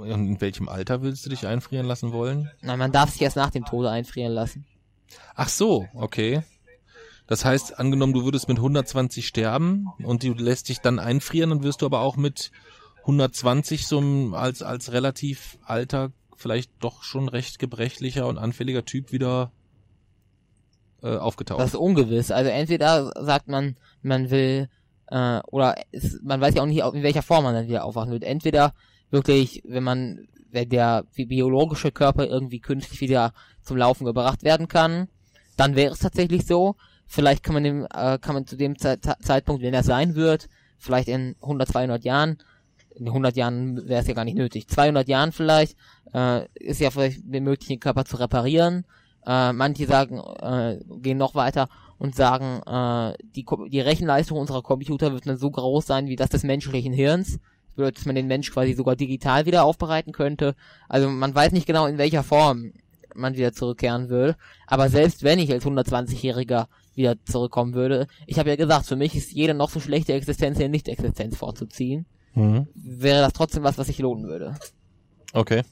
In welchem Alter willst du dich einfrieren lassen wollen? Nein, man darf sich erst nach dem Tode einfrieren lassen. Ach so, okay. Das heißt, angenommen, du würdest mit 120 sterben und du lässt dich dann einfrieren, dann wirst du aber auch mit 120 so als, als relativ alter, vielleicht doch schon recht gebrechlicher und anfälliger Typ wieder äh, aufgetaucht. Das ist ungewiss. Also entweder sagt man, man will, äh, oder es, man weiß ja auch nicht, in welcher Form man dann wieder aufwachen wird. Entweder wirklich, wenn man, wenn der biologische Körper irgendwie künstlich wieder zum Laufen gebracht werden kann, dann wäre es tatsächlich so. Vielleicht kann man dem, äh, kann man zu dem Ze Ze- Zeitpunkt, wenn er sein wird, vielleicht in 100, 200 Jahren, in 100 Jahren wäre es ja gar nicht nötig, 200 Jahren vielleicht, äh, ist ja vielleicht möglich, den Körper zu reparieren. Äh, manche sagen, äh, gehen noch weiter und sagen, äh, die, die Rechenleistung unserer Computer wird dann so groß sein wie das des menschlichen Hirns. Dass man den Mensch quasi sogar digital wieder aufbereiten könnte. Also man weiß nicht genau, in welcher Form man wieder zurückkehren will. Aber selbst wenn ich als 120-Jähriger wieder zurückkommen würde, ich habe ja gesagt, für mich ist jede noch so schlechte Existenz in Nicht-Existenz vorzuziehen, Mhm. wäre das trotzdem was, was sich lohnen würde. Okay.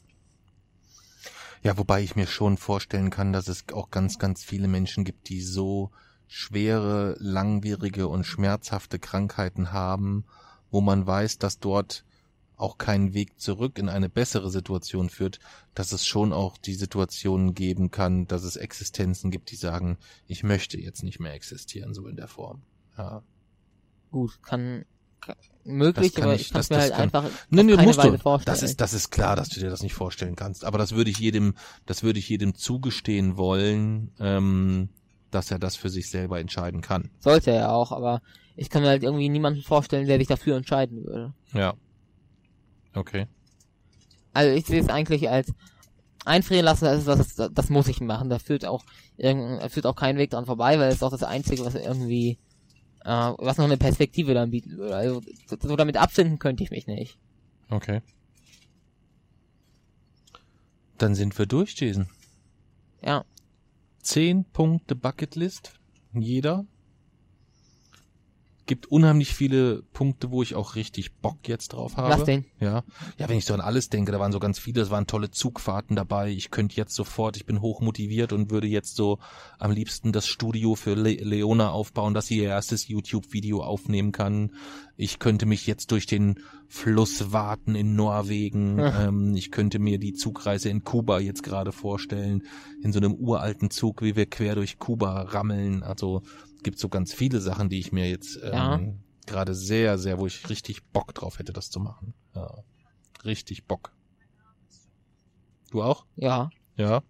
Ja, wobei ich mir schon vorstellen kann, dass es auch ganz, ganz viele Menschen gibt, die so schwere, langwierige und schmerzhafte Krankheiten haben, wo man weiß, dass dort auch kein Weg zurück in eine bessere Situation führt, dass es schon auch die Situationen geben kann, dass es Existenzen gibt, die sagen, ich möchte jetzt nicht mehr existieren, so in der Form. Ja. Gut, kann, kann möglich, kann aber ich- ich kann mir halt kann- einfach Nee, nee, keine musst Weise du. vorstellen. Das ist, das ist klar, dass du dir das nicht vorstellen kannst. Aber das würde ich jedem, das würde ich jedem zugestehen wollen, ähm, dass er das für sich selber entscheiden kann. Sollte er ja auch, aber ich kann mir halt irgendwie niemanden vorstellen, der sich dafür entscheiden würde. Ja. Okay. Also ich sehe es eigentlich als einfrieren lassen, das ist das, das muss ich machen. Da führt auch führt auch kein Weg dran vorbei, weil es ist auch das Einzige, was irgendwie, äh, was noch eine Perspektive dann bieten würde. Also so, so damit abfinden könnte ich mich nicht. Okay. Dann sind wir durch, Jason. Ja. Zehn Punkte Bucketlist. Jeder. Gibt unheimlich viele Punkte, wo ich auch richtig Bock jetzt drauf habe. Was denn? Ja. Ja, wenn ich so an alles denke, da waren so ganz viele, es waren tolle Zugfahrten dabei. Ich könnte jetzt sofort, ich bin hoch motiviert und würde jetzt so am liebsten das Studio für Le Leona aufbauen, dass sie ihr erstes YouTube-Video aufnehmen kann. Ich könnte mich jetzt durch den Fluss warten in Norwegen. Ja. Ähm, ich könnte mir die Zugreise in Kuba jetzt gerade vorstellen. In so einem uralten Zug, wie wir quer durch Kuba rammeln. Also gibt so ganz viele Sachen, die ich mir jetzt ähm, Ja. gerade sehr, sehr, wo ich richtig Bock drauf hätte, das zu machen. Ja. Richtig Bock. Du auch? Ja. Ja.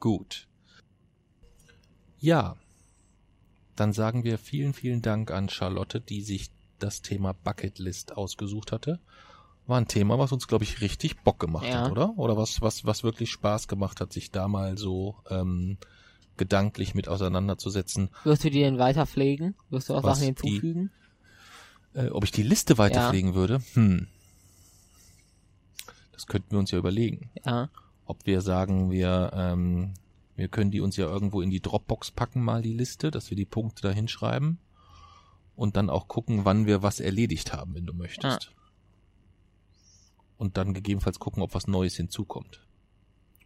Gut. Ja. Dann sagen wir vielen, vielen Dank an Charlotte, die sich das Thema Bucketlist ausgesucht hatte. War ein Thema, was uns, glaube ich, richtig Bock gemacht Ja. hat, oder? Oder was, was, was wirklich Spaß gemacht hat, sich da mal so ähm, gedanklich mit auseinanderzusetzen. Wirst du die denn weiter pflegen? Wirst du auch Sachen die- hinzufügen? Äh, ob ich die Liste weiterpflegen würde? Hm. Das könnten wir uns ja überlegen. Ja. ob wir sagen, wir, ähm, wir können die uns ja irgendwo in die Dropbox packen, mal die Liste, dass wir die Punkte da hinschreiben und dann auch gucken, wann wir was erledigt haben, wenn du möchtest. Und dann gegebenenfalls gucken, ob was Neues hinzukommt.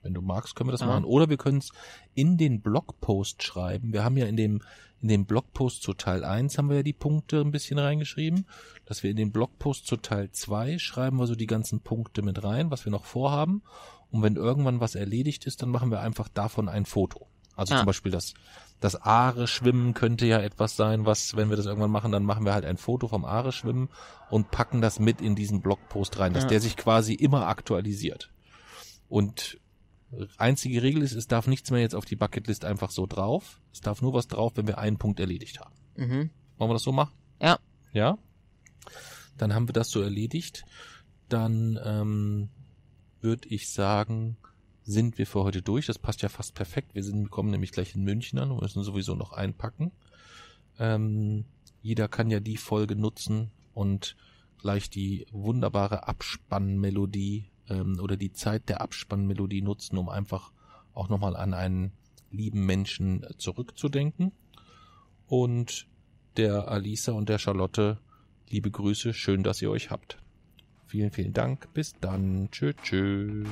Wenn du magst, können wir das Ja. machen. Oder wir können es in den Blogpost schreiben. Wir haben ja in dem, in dem Blogpost zu Teil 1 haben wir ja die Punkte ein bisschen reingeschrieben, dass wir in den Blogpost zu Teil 2 schreiben wir so die ganzen Punkte mit rein, was wir noch vorhaben. Und wenn irgendwann was erledigt ist, dann machen wir einfach davon ein Foto. Also Ja. zum Beispiel das, das Aare-Schwimmen könnte ja etwas sein, was, wenn wir das irgendwann machen, dann machen wir halt ein Foto vom Aare-Schwimmen und packen das mit in diesen Blogpost rein, dass Ja. der sich quasi immer aktualisiert. Und einzige Regel ist, es darf nichts mehr jetzt auf die Bucketlist einfach so drauf. Es darf nur was drauf, wenn wir einen Punkt erledigt haben. Mhm. Wollen wir das so machen? Ja. Ja? Dann haben wir das so erledigt. Dann ähm, würde ich sagen, sind wir für heute durch. Das passt ja fast perfekt. Wir sind, wir kommen nämlich gleich in München an und müssen sowieso noch einpacken. Ähm, jeder kann ja die Folge nutzen und gleich die wunderbare Abspannmelodie ähm, oder die Zeit der Abspannmelodie nutzen, um einfach auch nochmal an einen lieben Menschen äh, zurückzudenken. Und der Alisa und der Charlotte liebe Grüße, schön, dass ihr euch habt. Vielen, vielen Dank. Bis dann. Tschö, tschö.